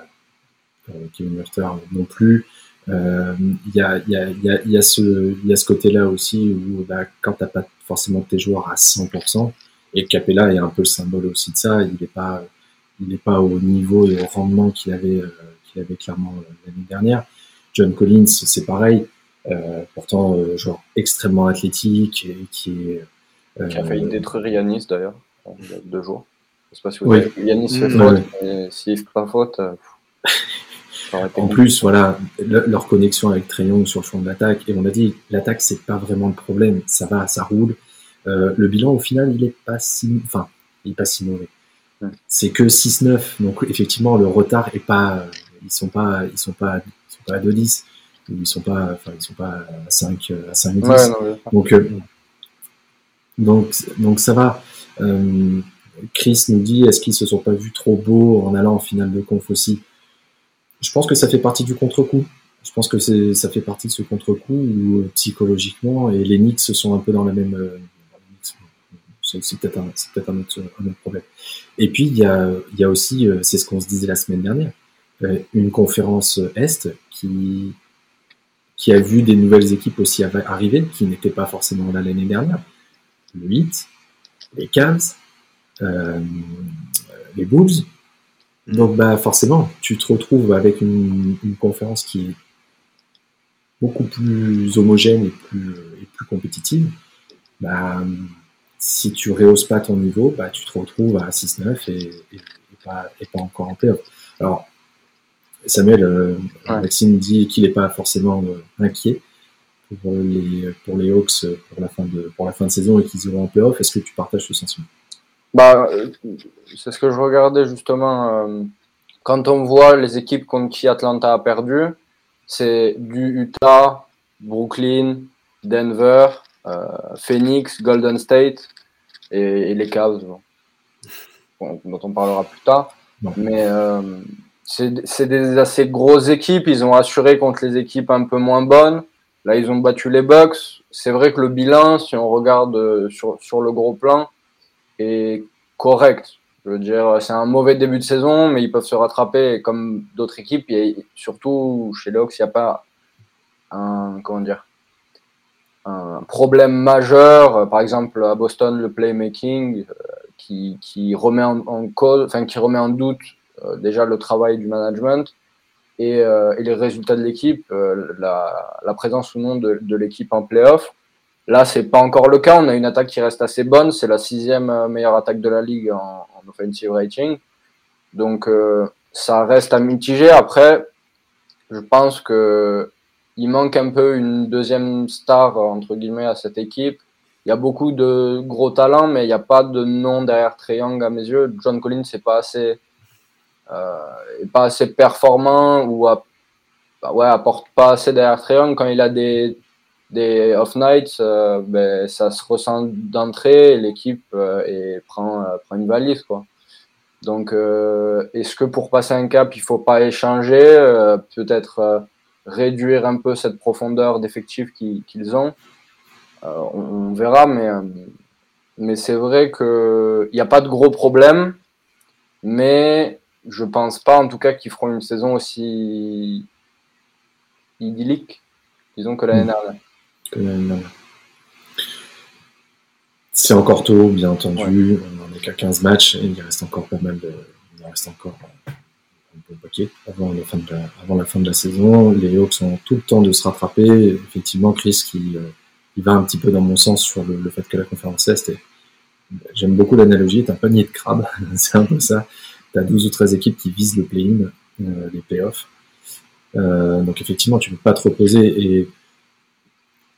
euh, Kevin Murter non plus. Euh, Il y, a, il y, a, il y, a, il y, a ce, il y a ce côté-là aussi où bah, quand tu n'as pas forcément tes joueurs à 100%, et Capella est un peu le symbole aussi de ça, il n'est pas, il n'est pas au niveau et au rendement qu'il avait, euh, qu'il avait clairement euh, l'année dernière. John Collins, c'est pareil. Euh, pourtant, euh, genre extrêmement athlétique et qui est. euh, Qui a failli détruire Yanis d'ailleurs, il y a deux jours. Je sais pas si vous Oui. avez vu. Yanis fait Mmh. faute, Ouais. mais s'il fait pas faute, euh, ça aurait été En plus, voilà, le- leur connexion avec Trayon sur le fond de l'attaque, et on a dit, l'attaque, c'est pas vraiment le problème, ça va, ça roule. Euh, le bilan, au final, il est pas si, enfin, il est pas si mauvais. Ouais. C'est que 6-9, donc effectivement, le retard est pas, euh, ils sont pas, ils sont pas, ils sont pas à 2-10, ou ils sont pas, enfin, ils sont pas à 5, euh, à 5-10. Ouais, non, mais- Donc, euh, donc, donc ça va. Euh, Chris nous dit est-ce qu'ils se sont pas vus trop beaux en allant en finale de conf aussi? Je pense que ça fait partie du contre-coup. Je pense que ça fait partie de ce contre-coup où euh, psychologiquement et les Knicks sont un peu dans la même. euh, c'est peut-être un, autre, un autre problème. Et puis il y a, y a aussi, euh, c'est ce qu'on se disait la semaine dernière, une conférence Est qui qui a vu des nouvelles équipes aussi arri- arriver, qui n'étaient pas forcément là l'année dernière. Le 8, les Cavs, euh, les Bulls. Donc bah forcément, tu te retrouves avec une, une conférence qui est beaucoup plus homogène et plus, et plus compétitive. Bah, si tu rehausses pas ton niveau, bah, tu te retrouves à 6-9 et, pas, et pas encore en playoff. Alors, Samuel, euh, Ouais. Maxime dit qu'il n'est pas forcément euh, inquiet pour les, pour les Hawks euh, pour la fin de, pour la fin de saison et qu'ils iront en playoff. Est-ce que tu partages ce sentiment? Bah, euh, c'est ce que je regardais justement. euh, quand on voit les équipes contre qui Atlanta a perdu, c'est du Utah, Brooklyn, Denver, euh, Phoenix, Golden State et, et les Cavs, bon, dont on parlera plus tard. Non. Mais euh, c'est des assez grosses équipes. Ils ont assuré contre les équipes un peu moins bonnes. Là, ils ont battu les Bucks. C'est vrai que le bilan, si on regarde euh, sur, le gros plan, est correct. Je veux dire, c'est un mauvais début de saison, mais ils peuvent se rattraper. Et comme d'autres équipes, a- surtout chez les Hawks, il n'y a pas un, comment dire, un problème majeur. Par exemple, à Boston, le playmaking euh, qui remet en doute euh, déjà le travail du management et, euh, et les résultats de l'équipe, euh, la, présence ou non de, l'équipe en playoff. Là, c'est pas encore le cas. On a une attaque qui reste assez bonne. C'est la sixième euh, meilleure attaque de la ligue en, en offensive rating. Donc, ça reste à mitiger. Après, je pense que il manque un peu une deuxième star entre guillemets à cette équipe. Il y a beaucoup de gros talents, mais il n'y a pas de nom derrière Young à mes yeux. John Collins c'est pas assez, est pas assez performant ou bah ouais, apporte pas assez derrière quand il a des des off nights, euh, ben, ça se ressent d'entrée l'équipe euh, et prend, euh, prend une valise quoi. Donc euh, est-ce que pour passer un cap il faut pas échanger, euh, peut-être euh, réduire un peu cette profondeur d'effectifs qu'ils ont? On, verra, mais, euh, mais c'est vrai qu'il n'y a pas de gros problème. Mais je pense pas, en tout cas, qu'ils feront une saison aussi idyllique, disons, que l'année Mm. dernière. que l'année dernière. C'est encore tôt, bien entendu. On n'en est qu'à 15 matchs et il reste encore pas mal de. Il reste encore un bon paquet avant la, fin de la, avant la fin de la saison. Les Hawks ont tout le temps de se rattraper. Effectivement, Chris qui euh, il va un petit peu dans mon sens sur le, le fait que la conférence Est est- J'aime beaucoup l'analogie, est un panier de crabes. C'est un peu ça. Tu as 12 ou 13 équipes qui visent le play-in, euh, les playoffs. Euh, donc effectivement, tu peux pas te reposer et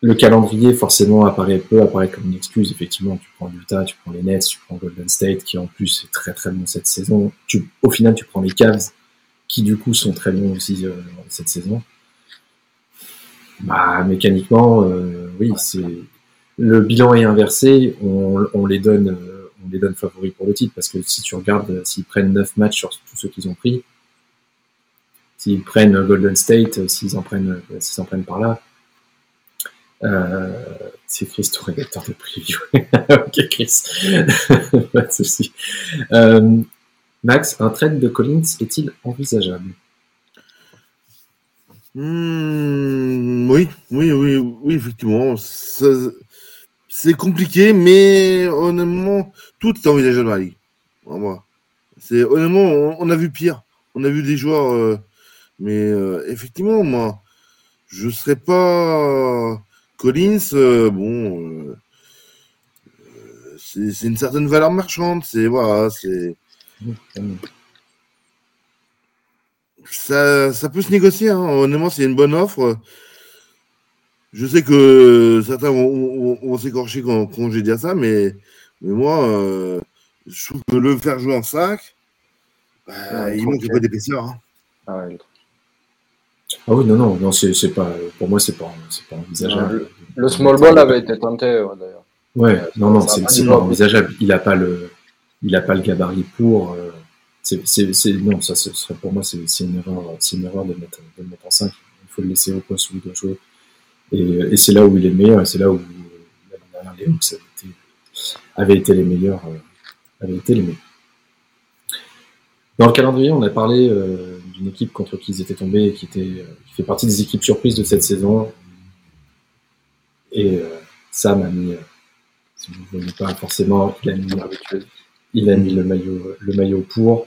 le calendrier forcément apparaît peut apparaître comme une excuse. Effectivement, tu prends Utah, tu prends les Nets, tu prends Golden State qui en plus est très très bon cette saison. Tu, au final, tu prends les Cavs qui du coup sont très bons aussi euh, cette saison. Bah mécaniquement, euh, oui, c'est le bilan est inversé. On, les donne, on les donne favoris pour le titre parce que si tu regardes, euh, s'ils prennent 9 matchs sur tous ceux qu'ils ont pris, s'ils prennent Golden State, euh, s'ils en prennent, euh, s'ils en prennent par là, c'est Chris, ton rédacteur de preview. ok, Chris. Pas de souci. Max, un trade de Collins est-il envisageable? Hmm, oui, oui, oui, oui, effectivement. Ça- C'est compliqué, mais honnêtement, tout est envisageable dans la ligue. C'est honnêtement, on, a vu pire. On a vu des joueurs, euh, mais euh, effectivement, moi, je serais pas Collins. euh, bon, euh, c'est c'est une certaine valeur marchande. C'est voilà, c'est ça, ça peut se négocier. Hein. Honnêtement, c'est une bonne offre. Je sais que certains vont, vont- vont s'écorcher quand, quand j'ai dit ça, mais, mais moi, euh, je trouve que le faire jouer en 5, bah, Ouais, il manque un peu d'épaisseur. hein. Ah ouais, Ah oui, non, non, non, c'est c'est pas, pour moi, c'est pas, c'est pas envisageable. Le small ball avait été tenté, ouais, d'ailleurs. Ouais, non, non, c'est c'est pas envisageable. Il a pas le, il a pas le gabarit pour. euh, c'est, c'est, c'est- non, ça ce serait pour moi, c'est c'est une erreur, c'est une erreur de le mettre, de mettre en 5. Il faut le laisser au poste où il doit jouer. Et, c'est là où il est le meilleur, et c'est là où dernière les été, les meilleurs, euh, été les meilleurs. Dans le calendrier, on a parlé euh, d'une équipe contre qui ils étaient tombés, et qui était, euh, qui fait partie des équipes surprises de cette saison. Et Sam a mis, si vous ne voyez pas forcément, il a mis, le maillot, pour.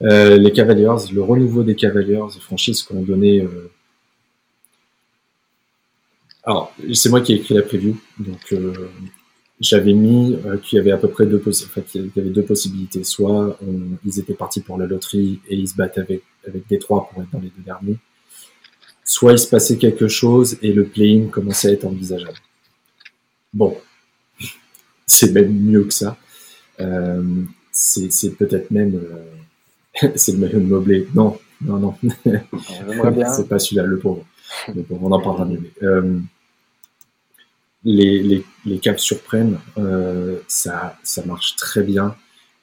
Les Cavaliers, le renouveau des Cavaliers, franchise qu'on euh, Alors, c'est moi qui ai écrit la preview, donc euh, j'avais mis euh, qu'il y avait à peu près deux possi- il y avait deux possibilités. Soit on- ils étaient partis pour la loterie et ils se battent avec, avec Détroit pour être dans les deux derniers. Soit il se passait quelque chose et le play-in commençait à être envisageable. Bon, c'est même mieux que ça. Euh, c'est peut-être même euh, c'est le maillot de Mobley. Non, non, non. C'est pas celui-là, le pauvre. Le pauvre, on en parlera mieux. Les, les, les Cavs surprennent, euh, ça, ça marche très bien.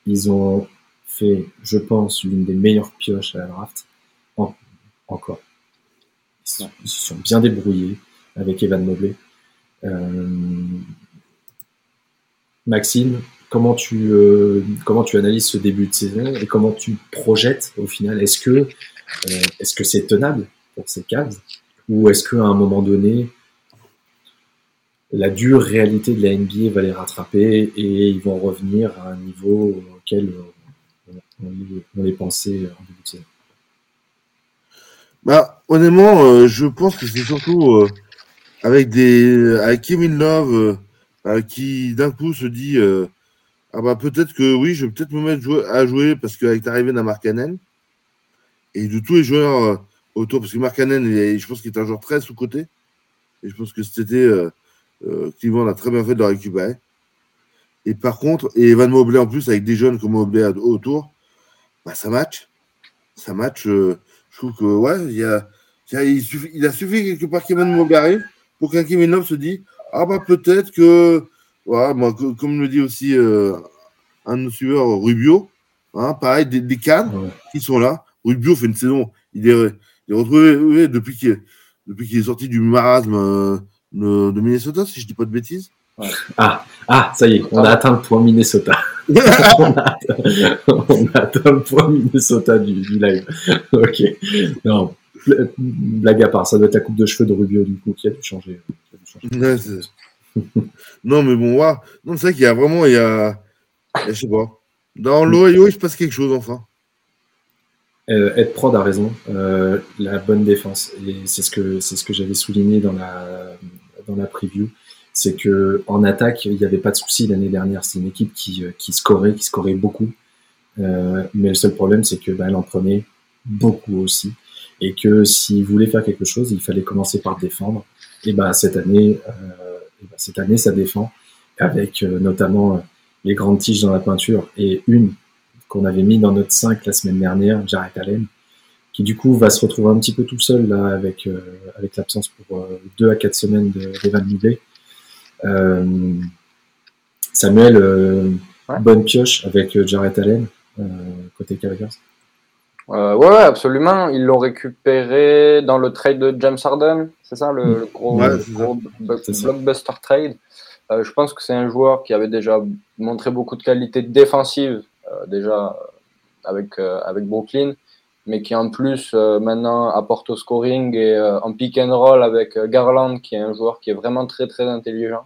Ils ont fait, je pense, l'une des meilleures pioches à la draft. En- encore. Ils, se- ils se sont bien débrouillés avec Evan Mobley. Euh, Maxime, comment tu, euh, comment tu analyses ce début de saison et comment tu projettes au final? Est-ce que euh, est-ce que c'est tenable pour ces Cavs? Ou est-ce qu'à un moment donné la dure réalité de la NBA va les rattraper et ils vont revenir à un niveau auquel on, on les- pensait en début de saison. Bah, honnêtement, euh, je pense que c'est surtout euh, avec des avec Kevin Love euh, euh, qui d'un coup se dit euh, ah bah peut-être que oui, je vais peut-être me mettre à jouer parce qu'avec l'arrivée d'un Mark Cannon et de tous les joueurs euh, autour, parce que Mark Cannon, il est- je pense qu'il est un joueur très sous-côté et je pense que c'était euh, euh, Cleveland a très bien fait de le récupérer. Et par contre, et Evan Mobley en plus avec des jeunes comme Mobley autour, bah ça match, ça match. euh, je trouve que ouais, il y a, il, il, suffi quelque part qu'Evan Mobley arrive pour qu'un Kevin Love se dise ah bah peut-être que co- comme le dit aussi euh, un de nos suiveurs Rubio, hein, pareil des, des cadres Ouais. qui sont là. Rubio fait une saison, il est, il est retrouvé ouais, depuis qu'il est sorti du marasme euh, de Minnesota, si je dis pas de bêtises. Ah, ah, ça y est, on a atteint le point Minnesota. on, a, atteint le point Minnesota du, live. ok. Non, blague à part, ça doit être la coupe de cheveux de Rubio du coup qui a dû changer. non, mais bon, ouais. Non, c'est vrai qu'il y a vraiment, il y a, je sais pas. Dans l'Ohio, il se passe quelque chose enfin. Euh, Ed Prod a raison. Euh, la bonne défense, et c'est ce que c'est ce que j'avais souligné dans la dans la preview c'est que en attaque, il n'y avait pas de souci l'année dernière. C'est une équipe qui, euh, qui scorait, qui scorait beaucoup. Euh, mais le seul problème, c'est que ben, elle en prenait beaucoup aussi. Et que s'il voulait faire quelque chose, il fallait commencer par défendre. Et ben cette année, euh, ben, cette année, ça défend avec euh, notamment les grandes tiges dans la peinture et une qu'on avait mis dans notre 5 la semaine dernière, Jared Allen, qui du coup va se retrouver un petit peu tout seul là avec avec l'absence pour deux à quatre semaines d'Evan Mobley euh, Samuel, euh, bonne pioche avec euh, Jared Allen côté Cavaliers. Euh, ouais, absolument. Ils l'ont récupéré dans le trade de James Harden, c'est ça, le, gros, blockbuster trade. Euh, je pense que c'est un joueur qui avait déjà montré beaucoup de qualités défensives, euh, déjà avec, avec Brooklyn, mais qui en plus maintenant apporte au scoring et en pick and roll avec Garland, qui est un joueur qui est vraiment très très intelligent.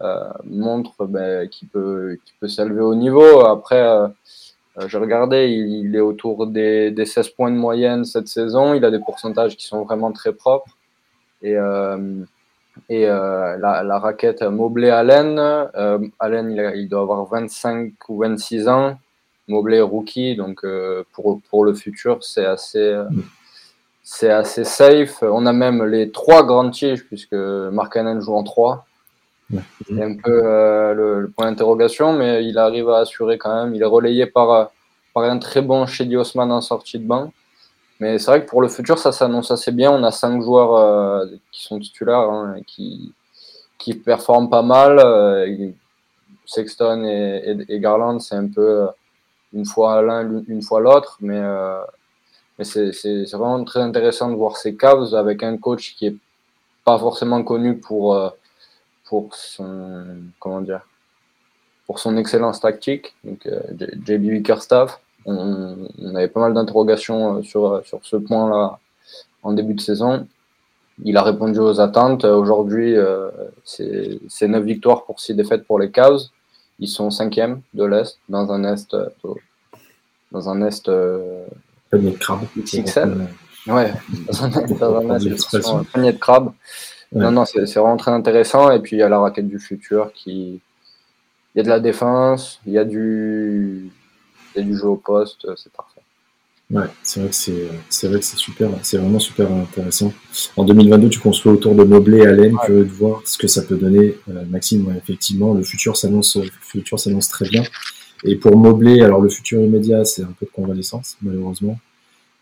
Euh, montre ben, qu'il peut, peut s'élever au niveau. Après, euh, euh, j'ai regardé, il, est autour des, des, 16 points de moyenne cette saison. Il a des pourcentages qui sont vraiment très propres. Et, et la, la, raquette Mobley Allen, Allen il, il, doit avoir 25 ou 26 ans. Mobley rookie, donc pour, pour le futur, c'est assez, c'est assez safe. On a même les trois grandes tiges, puisque Mark Allen joue en trois. C'est un peu euh, le, point d'interrogation, mais il arrive à assurer quand même. Il est relayé par, euh, par un très bon Shady Osman en sortie de banc. Mais c'est vrai que pour le futur, ça s'annonce assez bien. On a cinq joueurs euh, qui sont titulaires, hein, qui, qui performent pas mal. Sexton et, Garland, c'est un peu une fois l'un, une fois l'autre. Mais, mais c'est, c'est, vraiment très intéressant de voir ces Cavs avec un coach qui est pas forcément connu pour pour son comment dire pour son excellence tactique. Donc euh, JB Wickerstaff, on, on, avait pas mal d'interrogations euh, sur sur ce point-là en début de saison. Il a répondu aux attentes. Aujourd'hui, euh, c'est 9 victoires pour 6 défaites pour les Cavs. Ils sont cinquième de l'Est, dans un Est, dans un Est euh, panier de crabe. XXL. Ouais, dans un, dans un Est, panier de crabe. Non, non, c'est vraiment très intéressant. Et puis il y a la raquette du futur qui. Il y a de la défense, il y a du, il y a du jeu au poste, c'est parfait. Ouais, c'est vrai que c'est, vrai que c'est super, c'est vraiment super intéressant. En 2022, tu construis autour de Mobley et Allen, que de voir ce que ça peut donner. Euh, Maxime, effectivement, le futur s'annonce, le futur s'annonce très bien. Et pour Mobley, alors le futur immédiat, c'est un peu de convalescence, malheureusement.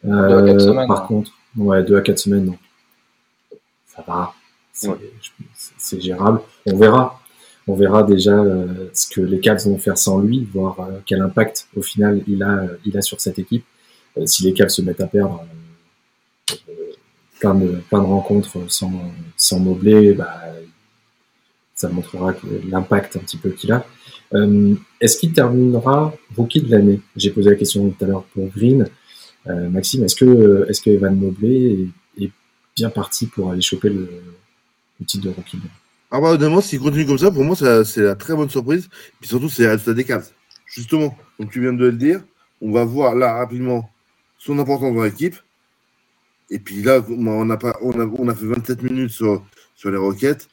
Euh, semaines, par contre, ouais, deux à quatre semaines, non. Ça va c'est gérable. On verra. On verra déjà euh, ce que les Cavs vont faire sans lui, voir euh, quel impact au final il a, euh, il a sur cette équipe. si les Cavs se mettent à perdre plein, de, plein de rencontres sans, sans Mobley, bah, ça montrera l'impact un petit peu qu'il a. est-ce qu'il terminera rookie de l'année? J'ai posé la question tout à l'heure pour Green. Maxime, est-ce que, est-ce que Evan Mobley est, est, bien parti pour aller choper le, titre de rookie. Ah bah honnêtement, s'il continue comme ça, pour moi, c'est la très bonne surprise. Puis surtout, c'est résultat des cases. Justement, comme tu viens de le dire, on va voir là rapidement son importance dans l'équipe. Et puis là, on a, pas, on a, on a fait 27 minutes sur, sur les roquettes.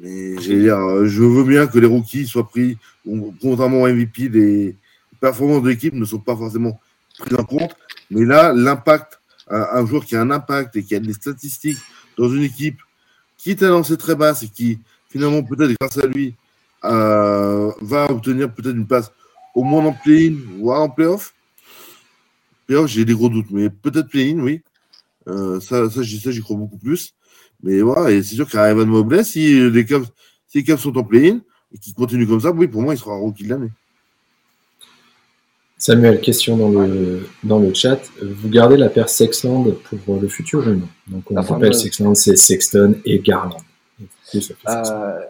Mais je veux bien que les rookies soient pris, contrairement au MVP, les performances de l'équipe ne sont pas forcément prises en compte. Mais là, l'impact, un joueur qui a un impact et qui a des statistiques dans une équipe qui est lancé très basse et qui, finalement, peut-être grâce à lui, euh, va obtenir peut-être une place au moins en play-in, voire en play-off? Play-off, j'ai des gros doutes, mais peut-être play-in, oui. Euh, ça, ça, j'y crois beaucoup plus. Mais voilà, c'est sûr qu'à Evan Mobley, si les Cavs, si sont en play-in et qu'ils continuent comme ça, oui, pour moi, il sera rookie de l'année. Samuel, question dans le, dans le chat. Vous gardez la paire Sexland pour le futur ou non? Donc on rappelle Sexland, c'est Sexton et Garland. Euh,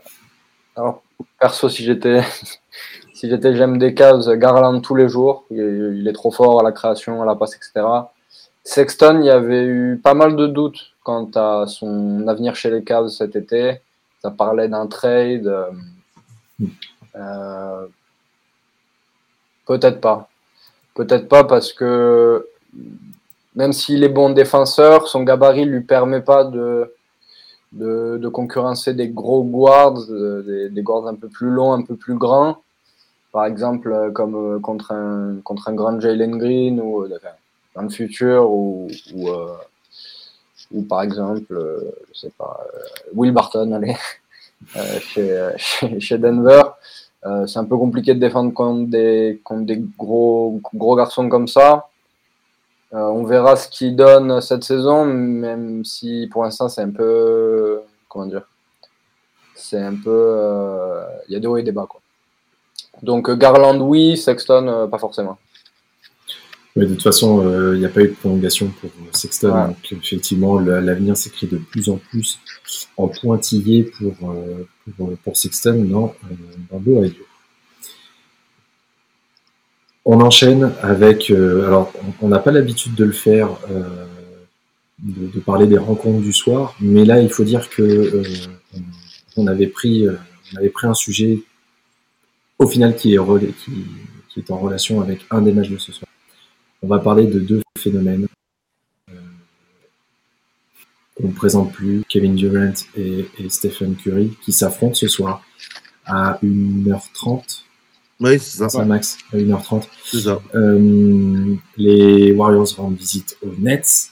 alors, perso, si j'étais si j'étais j'aime des cases, Garland tous les jours. Il est, trop fort à la création, à la passe, etc. Sexton, il y avait eu pas mal de doutes quant à son avenir chez les Cavs cet été. Ça parlait d'un trade. Euh, peut-être pas. Peut-être pas parce que même s'il est bon défenseur, son gabarit lui permet pas de, de, concurrencer des gros guards, des, des, guards un peu plus longs, un peu plus grands. Par exemple, euh, comme euh, contre un, contre un grand Jalen Green ou euh, dans le futur ou, ou, par exemple, je sais pas, Will Barton, allez, chez, chez, Denver. C'est un peu compliqué de défendre contre des, contre des gros, gros garçons comme ça. Euh, on verra ce qu'il donne cette saison, même si pour l'instant c'est un peu. Comment dire C'est un peu. Euh, il y a des hauts et des bas. Quoi. Donc Garland, oui, Sexton, euh, pas forcément. De toute façon, il n'y a pas eu de prolongation pour Sexton. Donc, effectivement, l'avenir s'écrit de plus en plus en pointillé pour, pour, Sexton dans, dans on enchaîne avec. Euh, alors, on n'a pas l'habitude de le faire, euh, de, parler des rencontres du soir, mais là, il faut dire que euh, on, avait pris, on avait pris un sujet au final qui est, qui, qui est en relation avec un des matchs de ce soir. On va parler de deux phénomènes qu'on ne présente plus, Kevin Durant et, et Stephen Curry, qui s'affrontent ce soir à 1h30 oui, c'est ça. max, à 1h30. C'est ça. Euh, les Warriors rendent visite aux Nets.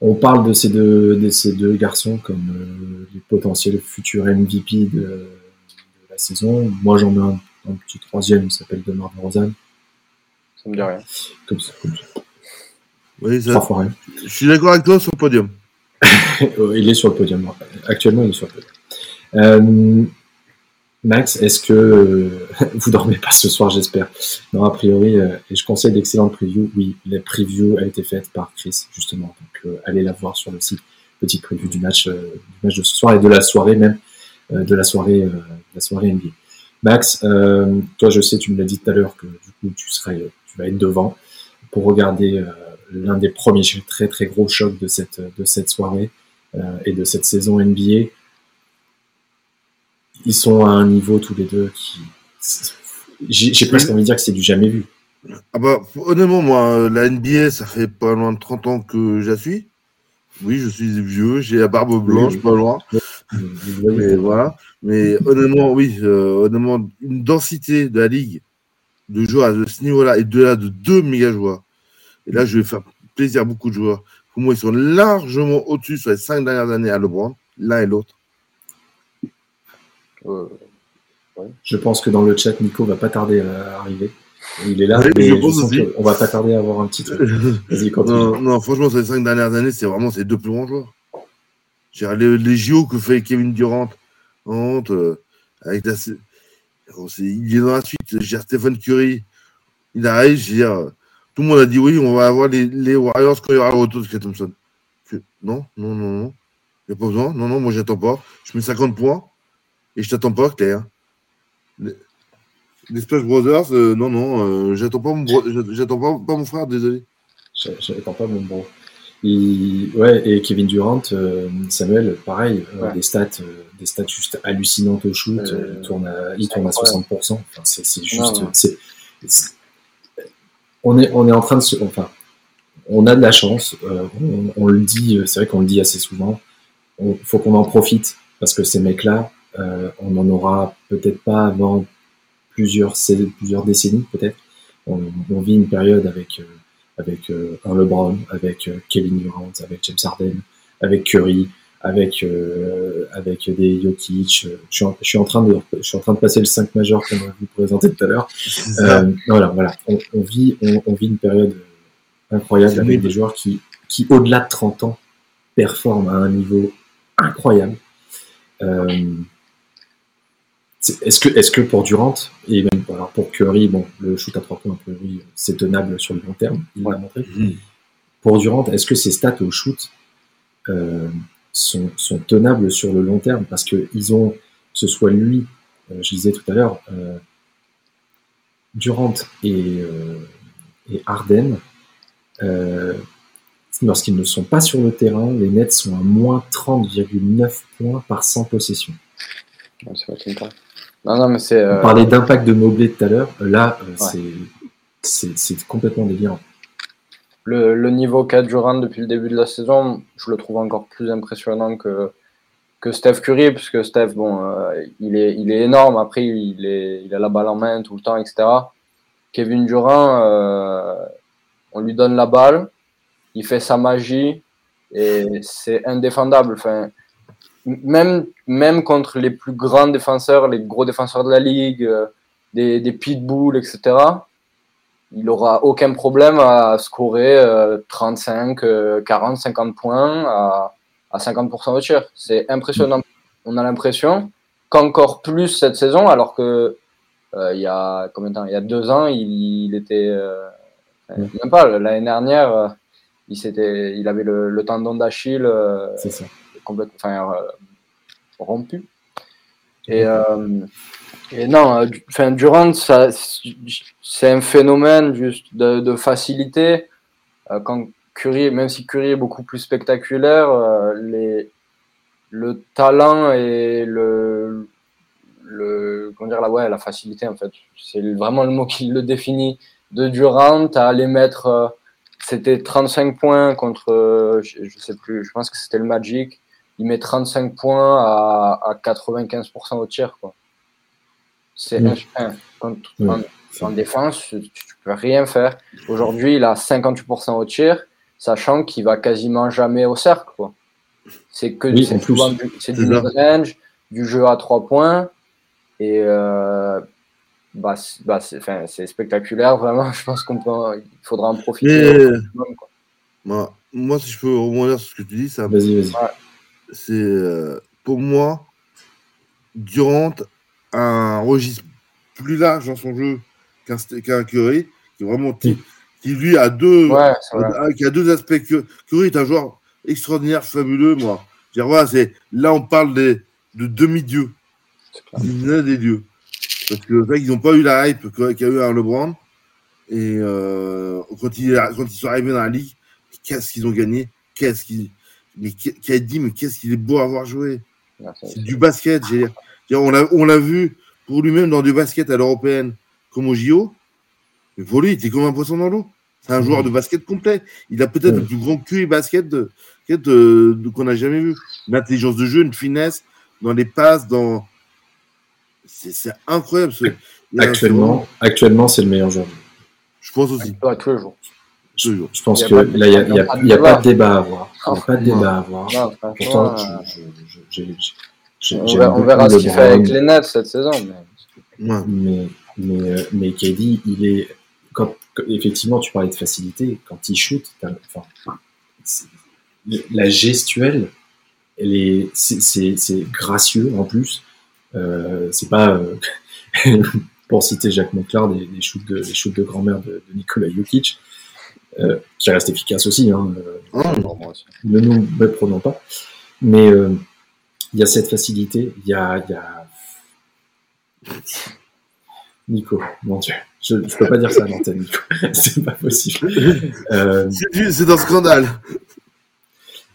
On parle de ces deux, de ces deux garçons comme euh, les potentiels futurs MVP de, de la saison. Moi, j'en mets un, petit troisième, il s'appelle Demar DeRozan. Ça me dit rien. Comme ça, comme ça. Oui, ça... Je suis d'accord avec toi sur le podium. il est sur le podium. Actuellement, il est sur le podium. Euh, Max, est-ce que euh, vous dormez pas ce soir, j'espère? Non, a priori, euh, et je conseille d'excellentes previews. Oui, la preview a été faite par Chris, justement. Donc, euh, allez la voir sur le site. Petite preview du match, du match de ce soir et de la soirée même, de la soirée, la soirée NBA. Max, toi, je sais, tu me l'as dit tout à l'heure que du coup, tu serais, tu vas être devant pour regarder l'un des premiers très très gros chocs de cette de cette soirée et de cette saison NBA ils sont à un niveau tous les deux qui. J'ai presque envie de dire que c'est du jamais vu. Ah bah, honnêtement, moi, la NBA, ça fait pas loin de 30 ans que je la suis. Oui, je suis vieux, j'ai la barbe blanche, pas loin. Mais voilà. Mais honnêtement, oui, euh, honnêtement, une densité de la ligue de joueurs de ce niveau-là et de là de deux méga joueurs. Et là, je vais faire plaisir à beaucoup de joueurs. Pour moi, ils sont largement au-dessus sur les cinq dernières années à LeBron, l'un et l'autre. Euh, je pense que dans le chat, Nico va pas tarder à arriver. Il est là, on va pas tarder à avoir un petit non, non, franchement, sur les cinq dernières années, c'est vraiment ces deux plus grands joueurs. Les, les JO que fait Kevin Durant, euh, avec la, il est dans la suite. J'ai Stephen Curry, il arrive, dire, tout le monde a dit oui, on va avoir les, les Warriors quand il y aura le retour de Thompson. Non, non, non, non. Il n'y a pas besoin. Non, non, moi j'attends pas. Je mets 50 points. Et je t'attends pas, Claire. Les, Splash Brothers, euh, non, non, euh, j'attends pas, mon pas, pas, mon frère, désolé. J'attends pas mon bro. Ouais, et Kevin Durant, euh, Samuel, pareil, des, stats, des stats juste hallucinantes au shoot. il tourne à, il tourne à 60%. Enfin, c'est, juste. on, est, on est en train de se. Enfin, on a de la chance. On, on, le dit, c'est vrai qu'on le dit assez souvent. Il faut qu'on en profite parce que ces mecs-là, euh, on n'en aura peut-être pas avant plusieurs, plusieurs décennies, peut-être. On, vit une période avec, euh, avec euh, un LeBron, avec Kevin Durant, avec James Harden, avec Curry, avec, avec des Jokic. Je suis, en, train de, je suis en train de passer le 5 majeur qu'on va vous présenter tout à l'heure. voilà, voilà. On, vit, on, vit une période incroyable avec des joueurs qui, qui au-delà de 30 ans, performent à un niveau incroyable. Euh, est-ce que, est que pour Durant, et même pour Curry, bon, le shoot à trois points, oui, c'est tenable sur le long terme, il l'a montré. Mmh. Pour Durant, est-ce que ses stats au shoot, euh, sont, sont, tenables sur le long terme? Parce qu'ils ont, que ce soit lui, euh, je disais tout à l'heure, euh, Durant et, euh, et Arden, lorsqu'ils ne sont pas sur le terrain, les Nets sont à moins 30,9 points par 100 possessions. Non, non, mais c'est. On parlait d'impact de Mobley tout à l'heure. Là, c'est complètement délirant le, le niveau qu'a Durant depuis le début de la saison, je le trouve encore plus impressionnant que, que Steph Curry, puisque Steph, bon, euh, il, est, il est énorme. Après, il, est, il a la balle en main tout le temps, etc. Kevin Durant, euh, on lui donne la balle, il fait sa magie et c'est indéfendable. Enfin, même, même contre les plus grands défenseurs, les gros défenseurs de la ligue, euh, des, pitbulls, etc il aura aucun problème à scorer 35, 40, 50 points à, à 50% de tir. C'est impressionnant. On a l'impression qu'encore plus cette saison, alors que euh, il y a temps? Il y a deux ans, il, était euh, même pas l'année dernière. Il s'était, il avait le, tendon d'Achille complètement, enfin, rompu. Et, et non, enfin, Durant, c'est un phénomène juste de, facilité. Euh, quand Curry, même si Curry est beaucoup plus spectaculaire, euh, les, le talent et le, le comment dire la ouais la facilité en fait c'est vraiment le mot qui le définit de Durant à aller mettre euh, c'était 35 points contre je, je, sais plus je pense que c'était le Magic il met 35 points à, à 95% au tir quoi c'est mmh. quand, en défense, tu, peux rien faire. Aujourd'hui, il a 58% au tir, sachant qu'il va quasiment jamais au cercle. C'est que c'est du, range, du jeu à 3 points. Et euh, bah, bah c'est spectaculaire, vraiment. Je pense qu'on peut, il faudra en profiter. Moi, moi, si je peux rebondir sur ce que tu dis, ça. Vas-y, vas-y. C'est euh, pour moi, Durant un registre plus large dans son jeu qu'un Curry, qui vraiment qui, lui a deux, qui a deux aspects. Curry est un joueur extraordinaire, fabuleux, moi. Dire, là, on parle des, de demi-dieux. Des dieux. Parce que ils n'ont pas eu la hype qu'a eu un LeBron. Et euh, quand, ils, quand ils sont arrivés dans la ligue, qu'est-ce qu'ils ont gagné? Qu'est-ce qu'ils. Mais qui a dit, mais qu'est-ce qu'il est beau à avoir joué C'est du basket. On l'a on vu pour lui-même dans du basket à l'européenne comme au JO. Mais pour lui, il était comme un poisson dans l'eau. C'est un joueur de basket complet. Il a peut-être le plus grand QI basket de, de, qu'on n'a jamais vu. Une intelligence de jeu, une finesse dans les passes, dans. C'est incroyable. Actuellement, actuellement c'est le meilleur joueur. Je pense aussi. Ouais, tous les jours. Je, pense que là, il n'y a, pas de débat à avoir. Il n'y a pas de débat à avoir. Pourtant, on verra ce qu'il fait avec les Nets cette saison. Mais... mais mais, euh, mais KD, il est. Quand, effectivement, tu parlais de facilité. Quand il shoot, enfin, la gestuelle, elle est, c'est, gracieux en plus. Euh, c'est pas, euh, pour citer Jacques Monclar, des, des shoots de, des shoots de grand-mère de, de Nikola Jokic, euh, qui reste efficace aussi. Hein, euh, ne nous méprenons pas. Mais euh, il y a cette facilité, il y a, y a Nico, mon Dieu. Je ne peux pas dire ça à l'antenne, Nico. c'est pas possible. Euh, c'est un scandale.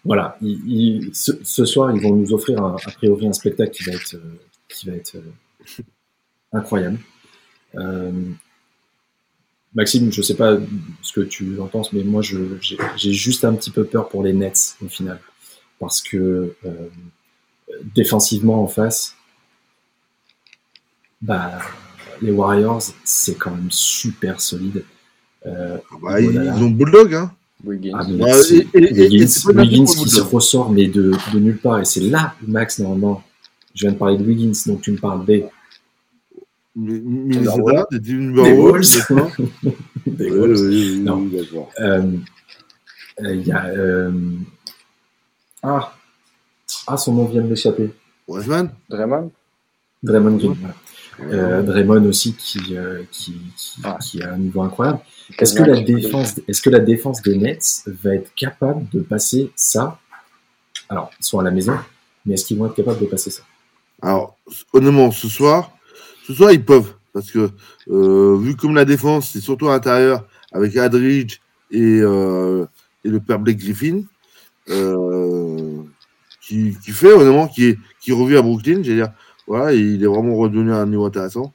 Voilà. Il, ce, soir, ils vont nous offrir un, a priori un spectacle qui va être, euh, qui va être euh, incroyable. Euh, Maxime, je ne sais pas ce que tu en penses, mais moi, j'ai juste un petit peu peur pour les Nets au final. Parce que défensivement en face, bah, les Warriors, c'est quand même super solide. Euh, ah bah, ils, ont Bulldog, hein Wiggins, ah, Wiggins, qui se ressort, mais de, de nulle part. Et c'est là, Max, normalement, je viens de parler de Wiggins, donc tu me parles des. Minnesota, des Timberwolves. Des Wolves. Non. Euh, euh, il y a. Euh... Ah. ah, son nom vient de m'échapper. Draymond Draymond Draymond Green, voilà. Euh, Draymond aussi qui, euh, qui, qui, ah. qui, a un niveau incroyable. Est-ce que, la défense, est-ce que la défense des Nets va être capable de passer ça? Alors, ils sont à la maison, mais est-ce qu'ils vont être capables de passer ça? Alors, honnêtement, ce soir, ce soir, ils peuvent. Parce que, euh, vu comme la défense, c'est surtout à l'intérieur, avec Adridge et, euh, et le père Blake Griffin, euh, qui, fait, honnêtement, qui, qui revient à Brooklyn, j'ai dire, voilà, il est vraiment redevenu à un niveau intéressant.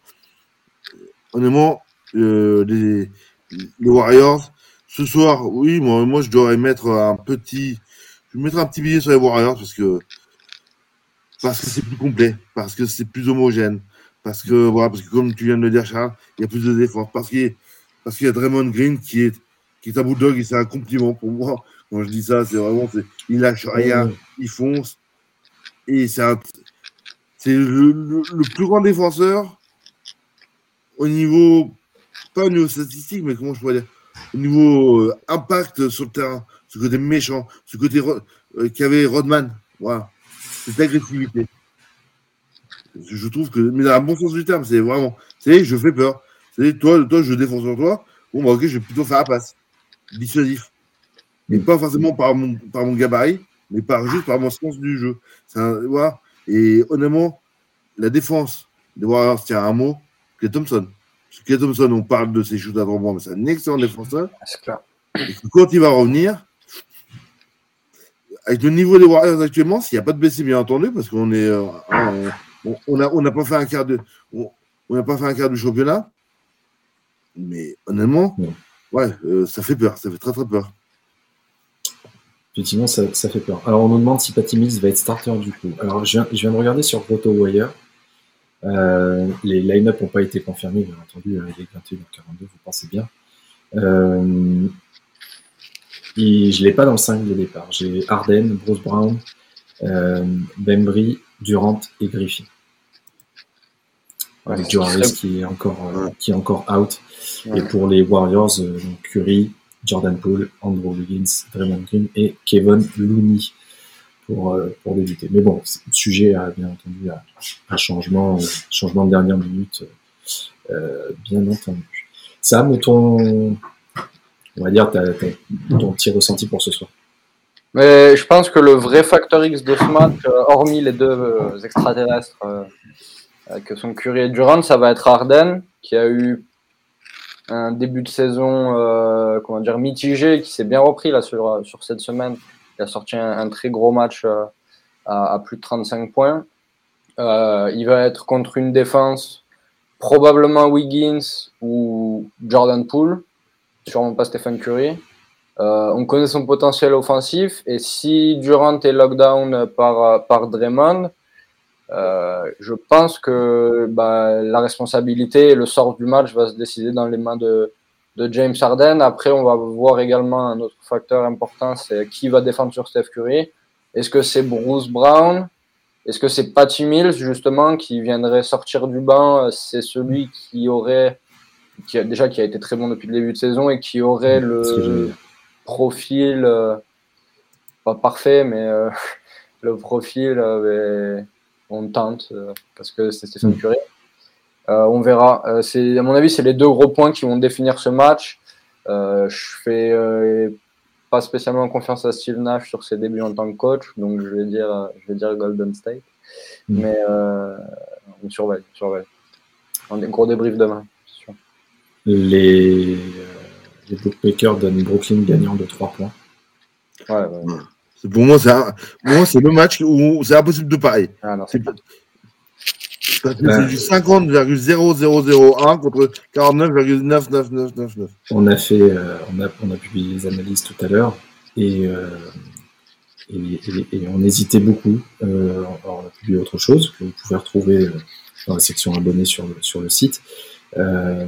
Honnêtement, les, Warriors, ce soir, oui, moi, moi, je devrais mettre un petit, je mettre un petit billet sur les Warriors parce que, parce que c'est plus complet, parce que c'est plus homogène, parce que, voilà, parce que comme tu viens de le dire, Charles, il y a plus de défense, parce qu'il y, a- parce qu'il y a Draymond Green qui est, qui est un bulldog et c'est un compliment pour moi. Quand je dis ça, c'est vraiment, c'est- il lâche rien, il fonce. Et c'est un- c'est le, le- le plus grand défenseur au niveau, pas au niveau statistique, mais comment je pourrais dire, au niveau euh, impact sur le terrain, ce côté méchant, ce côté euh, qu'avait Rodman. Voilà. Cette agressivité. Je trouve que, mais dans un bon sens du terme, c'est vraiment, c'est, je fais peur. C'est, toi, toi, je défends sur toi. Bon, bah, ok, je vais plutôt faire la passe. Dissuasif. Mais pas forcément par mon, par mon gabarit, mais par juste par mon sens du jeu. C'est un- voilà. Et honnêtement, la défense des Warriors tient un mot, Clay Thompson. Parce que Clay Thompson, on parle de ses shoots à trois points, mais c'est un excellent défenseur. C'est clair. Et quand il va revenir, avec le niveau des Warriors actuellement, s'il n'y a pas de blessés, bien entendu, parce qu'on est, euh, on n'a on pas fait un quart de, on on n'a pas fait un quart du championnat, mais honnêtement, Ouais. ouais, euh, ça fait peur, ça fait très très peur. Effectivement, ça, ça fait peur. Alors, on nous demande si Patty Mills va être starter du coup. Alors, je viens, je viens de regarder sur Roto Wire. Euh, les line-up n'ont pas été confirmés, bien entendu. euh, Il est 21h42, vous pensez bien. Euh, et je ne l'ai pas dans le 5 de départ. J'ai Arden, Bruce Brown, euh, Bembry, Durant et Griffin. Avec Joe qui Harris serait- qui est encore, euh, Ouais. qui est encore out. Ouais. Et pour les Warriors, euh, donc Curry, Jordan Poole, Andrew Wiggins, Draymond Green et Kevin Looney pour, euh, pour débuter. Mais bon, c'est sujet à, bien entendu à, à changement, euh, changement de dernière minute, euh, bien entendu. Sam, ton, on va dire, ton petit ressenti pour ce soir. Mais je pense que le vrai facteur X de ce match, hormis les deux extraterrestres que sont Curry et Durant, ça va être Harden, qui a eu un début de saison euh, comment dire, mitigé, qui s'est bien repris là, sur, sur cette semaine. Il a sorti un, très gros match euh, à, plus de 35 points. Euh, il va être contre une défense, probablement Wiggins ou Jordan Poole, sûrement pas Stephen Curry. Euh, on connaît son potentiel offensif et si Durant est lockdown par, par Draymond, euh, je pense que bah, la responsabilité et le sort du match va se décider dans les mains de, de James Harden. Après, on va voir également un autre facteur important, c'est qui va défendre sur Steph Curry. Est-ce que c'est Bruce Brown? Est-ce que c'est Patty Mills, justement, qui viendrait sortir du banc? C'est celui qui aurait, qui a, déjà qui a été très bon depuis le début de saison et qui aurait que le profil, euh, pas parfait, mais euh, le profil, euh, on tente euh, parce que c'est Stéphane Mm. Curry. Euh, on verra. Euh, c'est, à mon avis, c'est les deux gros points qui vont définir ce match. Je fais pas spécialement confiance à Steve Nash sur ses débuts en tant que coach, donc je vais dire, je vais dire Golden State. Mm. Mais euh, on surveille, on surveille. Un gros débrief demain, c'est sûr. Les, les bookmakers donnent Brooklyn gagnant de 3 points. Ouais, ouais. Pour moi, c'est un- le match où c'est impossible de parier. Ah, c'est du 50,0001 contre 49,99999. On a fait, euh, on a, on a publié les analyses tout à l'heure et, euh, et, et- et on hésitait beaucoup. Euh, on a publié autre chose que vous pouvez retrouver euh, dans la section abonnés sur le, sur le site. Euh,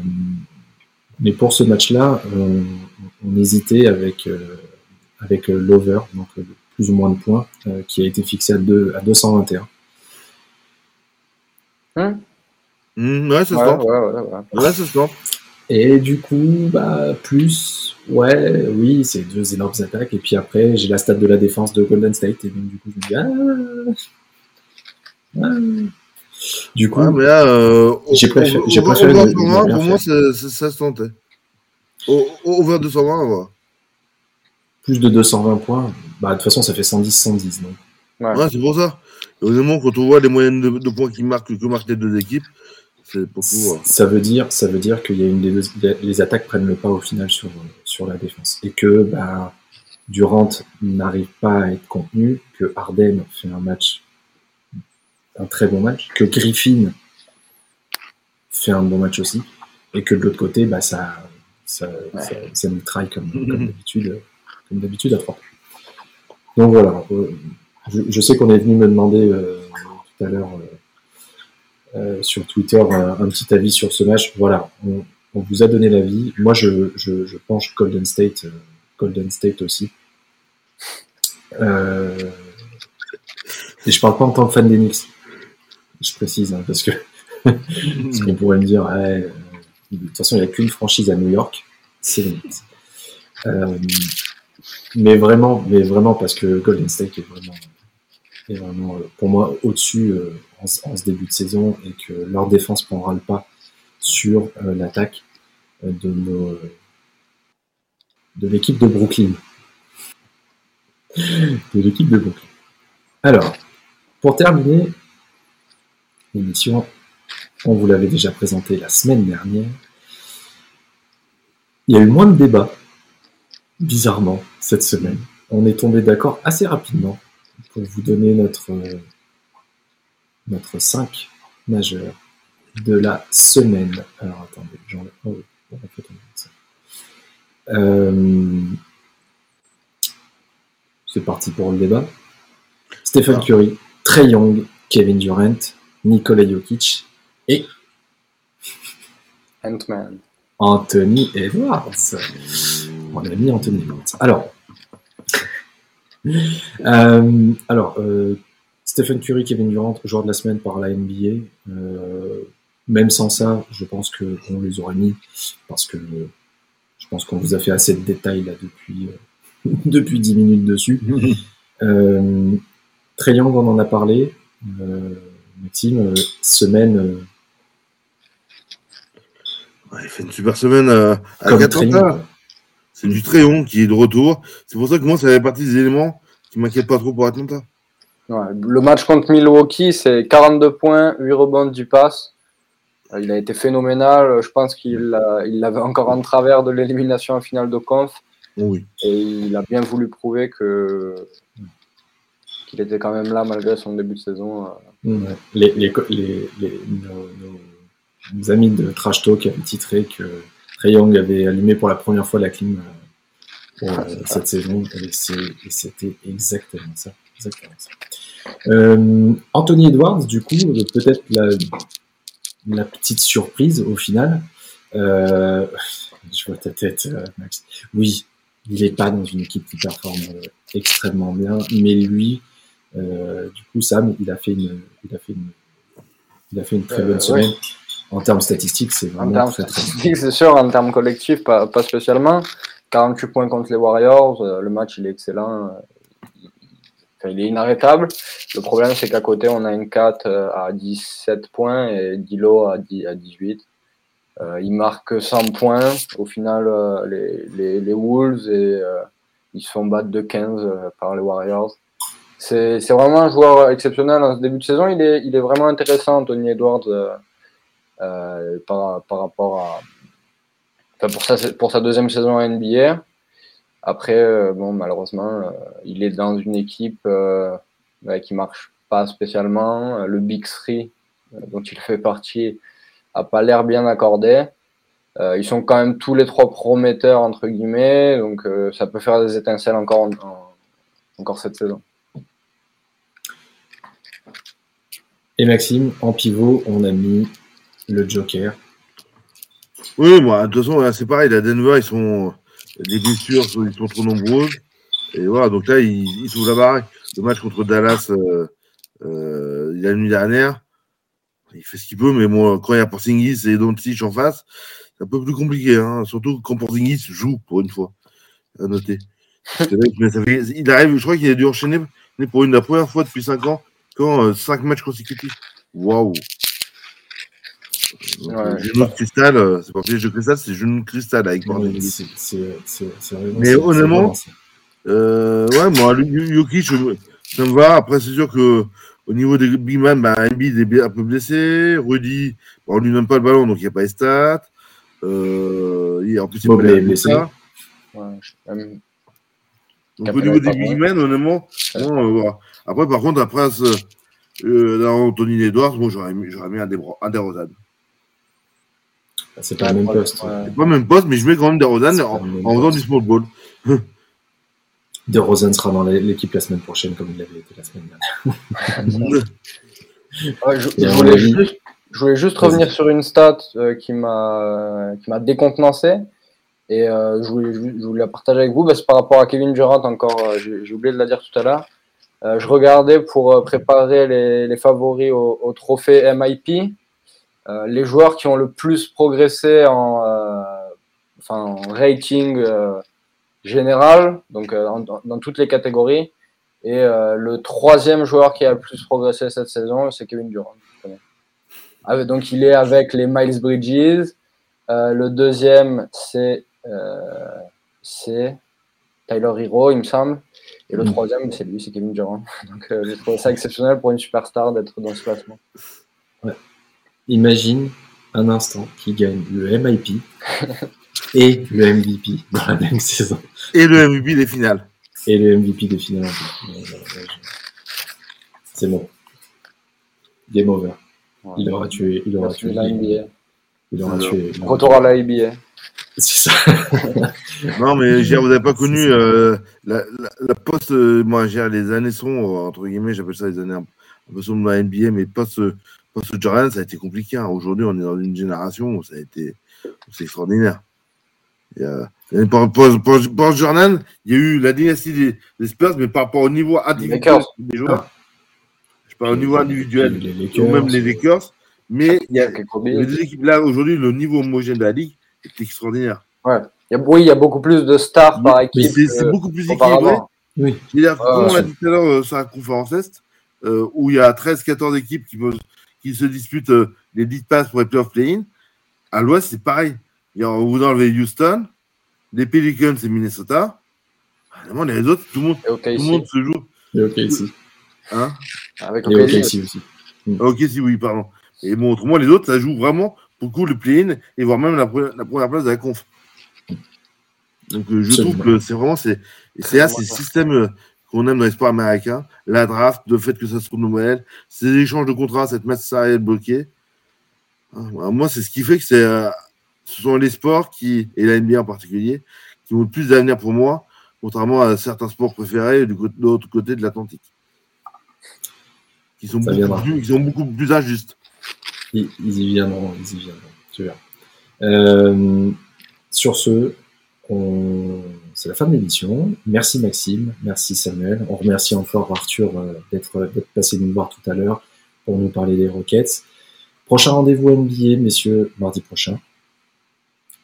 mais pour ce match-là, on, on hésitait avec, euh, avec euh, l'over, donc euh, plus ou moins de points, euh, qui a été fixé à, deux, à 221. Mmh, ouais, ça se Ouais. Et du coup, bah, plus, ouais, oui, c'est deux énormes attaques. Et puis après, j'ai la stat de la défense de Golden State. Et donc, du coup, je me dis, ah, ah. Du coup, Ouais, mais là, euh, J'ai préféré- over- j'ai préféré over ne- ne 220, rien pour moi, c'est- c'est- ça se tentait. Au- au- Over 220, on va voir. Plus de 220 points, bah, de toute façon, ça fait 110-110. Donc, Ouais. Ouais, c'est pour ça. Et honnêtement, quand on voit les moyennes de, de points qui marquent, que marquent les deux équipes, c'est pour tout. euh, Ça veut dire, ça veut dire qu'il y a une des deux, les attaques prennent le pas au final sur, sur la défense. Et que, bah, Durant n'arrive pas à être contenu, que Harden fait un match, un très bon match, que Griffin fait un bon match aussi, et que de l'autre côté, bah, ça, ça, ça, ça mitraille comme, comme d'habitude, comme d'habitude à trois. Donc voilà. euh, Je, sais qu'on est venu me demander euh, tout à l'heure euh, sur Twitter un petit avis sur ce match. Voilà, on, vous a donné l'avis. Moi, je, penche Golden State, Golden State aussi. Et je parle pas en tant que fan des Knicks. Je précise, hein, parce que parce qu'on pourrait me dire, de toute façon, il n'y a qu'une franchise à New York, c'est les Knicks. Mais vraiment, mais vraiment parce que Golden State est vraiment, est vraiment euh, pour moi au-dessus euh, en, ce- début de saison et que leur défense prendra le pas sur euh, l'attaque de nos de l'équipe de Brooklyn. De l'équipe de Brooklyn. Alors, pour terminer l'émission, on vous l'avait déjà présenté la semaine dernière. Il y a eu moins de débats, bizarrement, cette semaine. On est tombé d'accord assez rapidement pour vous donner notre, euh, notre 5 majeur de la semaine. Alors attendez, j'en oh oui, on ça. Euh, c'est parti pour le débat. Stephen. Curry, Trey Young, Kevin Durant, Nikola Jokic et Ant-Man. Anthony Edwards. Mon ami Anthony Edwards. Alors, euh, alors euh, Stephen Curry, Kevin Durant, joueur de la semaine par la NBA. Euh, même sans ça, je pense que on les aurait mis parce que je pense qu'on vous a fait assez de détails là depuis euh, depuis 10 minutes dessus. Euh, Trey Young, on en a parlé. Maxime, semaine ouais, il fait une super semaine à comme Atlanta. C'est du Tréon qui est de retour. C'est pour ça que moi, ça fait partie des éléments qui m'inquiètent pas trop pour Atlanta. Ouais, le match contre Milwaukee, c'est 42 points, 8 rebonds, 10 passes. Euh, Il a été phénoménal. Je pense qu'il il l'avait encore en travers de l'élimination en finale de conf. Oh oui. Et il a bien voulu prouver que qu'il était quand même là malgré son début de saison. euh. Ouais. Les, les, les, nos- nos amis de Trash Talk avaient titré que Trae Young avait allumé pour la première fois la clim euh, pour, euh, cette saison et c'était exactement ça. Exactement ça. Euh, Anthony Edwards, du coup, peut-être la, la petite surprise au final. Euh, je vois ta tête, Max. Oui, il n'est pas dans une équipe qui performe extrêmement bien, mais lui, euh, du coup, Sam, il a fait une, il a fait une, il a fait une très bonne ouais. En termes statistiques, c'est En vraiment termes très très bon. statistiques, c'est sûr, en termes collectifs, pas, pas spécialement. 48 points contre les Warriors, euh, le match il est excellent. euh, il, est inarrêtable. Le problème, c'est qu'à côté, on a une 4 euh, à 17 points et Dilo à, 10 à 18. Euh, il marque 100 points. Au final, euh, les, les, les Wolves, et, euh, ils se font battre de 15 euh, par les Warriors. C'est vraiment un joueur exceptionnel en ce début de saison. Il est, il est vraiment intéressant, Tony Edwards, euh, par, par rapport à. Pour, sa, pour sa deuxième saison à NBA. Après, euh, bon, malheureusement, euh, il est dans une équipe ouais, qui marche pas spécialement. Le Big Three, dont il fait partie, a pas l'air bien accordé. Ils sont quand même tous les trois prometteurs, entre guillemets, donc ça peut faire des étincelles encore, en- en- encore cette saison. Et Maxime, en pivot, on a mis le Joker. Oui, moi, de toute façon, c'est pareil. À Denver, ils sont. Les blessures, sont- ils sont trop nombreuses. Et voilà, donc là, ils, ils s'ouvrent la baraque. Le match contre Dallas, euh, euh, la nuit dernière, il fait ce qu'il peut, mais bon, quand il y a Porzingis et Doncic en face, c'est un peu plus compliqué. Hein, surtout quand Porzingis joue, pour une fois. À noter. Mais il arrive, je crois qu'il a dû enchaîner pour une la première fois depuis 5 ans, quand 5 matchs consécutifs. Waouh! Ouais. euh, Genou de cristal, euh, c'est pas piège de cristal, c'est genou de cristal avec c'est- vraiment- Mais honnêtement. Euh, ouais, moi, je- ça me va. Après, c'est sûr que au niveau des big man, bah, Embiid est un peu blessé. Rudy, bah, on lui donne pas le ballon, donc il n'y a pas les stats. Euh, en plus, il est blessé. Donc, au niveau des big men, honnêtement, bon, euh, voilà. après, par contre, après, euh, dans Anthony Edwards, bon, j'aurais mis, un des, un des. C'est pas le même poste. C'est pas le même poste, mais je mets quand même C'est en, en faisant du small ball. De Rosen sera dans l'équipe la semaine prochaine, comme il l'avait été la semaine dernière. Ouais, je, voulais juste, je voulais juste Vas-y. revenir sur une stat euh, qui m'a qui m'a décontenancé et euh, je, voulais, je voulais la partager avec vous. Bah, c'est par rapport à Kevin Durant encore. euh, j'ai oublié de la dire tout à l'heure. Euh, je regardais pour préparer les, les favoris au, au trophée MIP. Euh, les joueurs qui ont le plus progressé en, euh, enfin, en rating euh, général, donc en- dans, toutes les catégories. Et le troisième joueur qui a le plus progressé cette saison, c'est Kevin Durant. Ah, donc il est avec les Miles Bridges. Le deuxième, c'est c'est Tyler Hero, il me semble. Et le Mm. troisième, c'est lui, c'est Kevin Durant. Donc euh, j'ai trouvé ça exceptionnel pour une superstar d'être dans ce classement. Imagine un instant qui gagne le MIP et le MVP dans la même saison. Et le MVP des finales. Et le MVP des finales. Euh, C'est bon. Game over. Il aura tué. Il aura tué. de la NBA. Il aura tué. Retour à la NBA. C'est ça. Non, mais j'ai- vous n'avez pas connu euh, la, la, la post. euh, moi, les années sombres, entre guillemets, j'appelle ça les années un, peu sombres de la NBA, mais post, post Jordan, ça a été compliqué. hein. Aujourd'hui, on est dans une génération où ça a été. C'est extraordinaire. Et, euh, pour, pour, pour, pour Jordan, il y a eu la dynastie des, des Spurs, mais par rapport au niveau individuel des joueurs. Je parle au niveau individuel, ou même les Lakers. Mais il y a, les deux équipes là, aujourd'hui, le niveau homogène de la ligue est extraordinaire. Il y a, oui, il y a beaucoup plus de stars par équipe c'est beaucoup plus équilibré. Oui. Je veux dire, comme on l'a dit tout à l'heure euh, sur la conférence Est, euh, où il y a 13-14 équipes qui, peuvent- qui se disputent euh, les 10 passes pour les playoff play-in, à l'Ouest, c'est pareil. Il y a- vous enlevez Houston, les Pelicans et Minnesota. Ah, Vraiment, les autres, tout le monde, Et tout le monde se joue. Et OK ici. Hein? Avec Et OK, OK ici. ici aussi. ok, si oui, pardon. Et bon, autrement, les autres, ça joue vraiment beaucoup le play-in et voire même la, pre- la première place de la conf. Donc, euh, je Absolument. trouve que c'est vraiment, c'est et c'est c'est le système euh, qu'on aime dans les sports américains, la draft, le fait que ça se renouvelle, ces échanges de contrats, cette masse salariale bloquée. Hein, moi, c'est ce qui fait que c'est, euh, ce sont les sports qui, et la NBA en particulier, qui ont le plus d'avenir pour moi, contrairement à certains sports préférés du côté, de l'autre côté de l'Atlantique. Qui sont, Ça beaucoup plus, qui sont beaucoup plus injustes. Ils, ils y viendront, ils y viendront. Tu verras. Euh, sur ce, on- c'est la fin de l'émission. Merci Maxime, merci Samuel. On remercie encore Arthur euh, d'être d'être passé nous voir tout à l'heure pour nous parler des Rockets. Prochain rendez-vous NBA, messieurs, mardi prochain,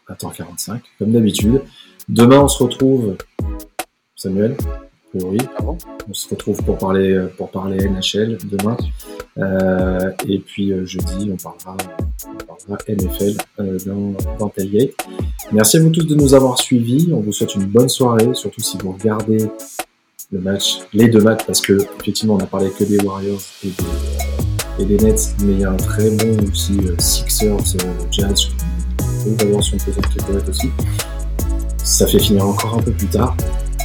à 45 comme d'habitude. Demain, on se retrouve, Samuel, priori. Ah bon? On se retrouve pour parler, pour parler NHL demain. Euh, et puis euh, jeudi, on parlera, on parlera NFL euh, dans, dans Tailgate. Merci à vous tous de nous avoir suivis. On vous souhaite une bonne soirée, surtout si vous regardez le match, les deux matchs, parce que effectivement, on a parlé que des Warriors et des, et des Nets, mais il y a un très bon aussi euh, Sixers, Jazz. On peut avoir son pesant de aussi. Ça fait finir encore un peu plus tard.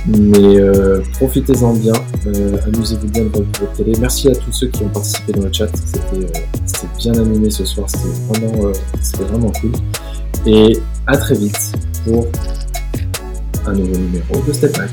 Mais euh, profitez-en bien, euh, amusez-vous bien devant votre télé. Merci à tous ceux qui ont participé dans le chat, c'était euh, bien animé ce soir, c'était vraiment, c'était vraiment cool. Et à très vite pour un nouveau numéro de Step Back.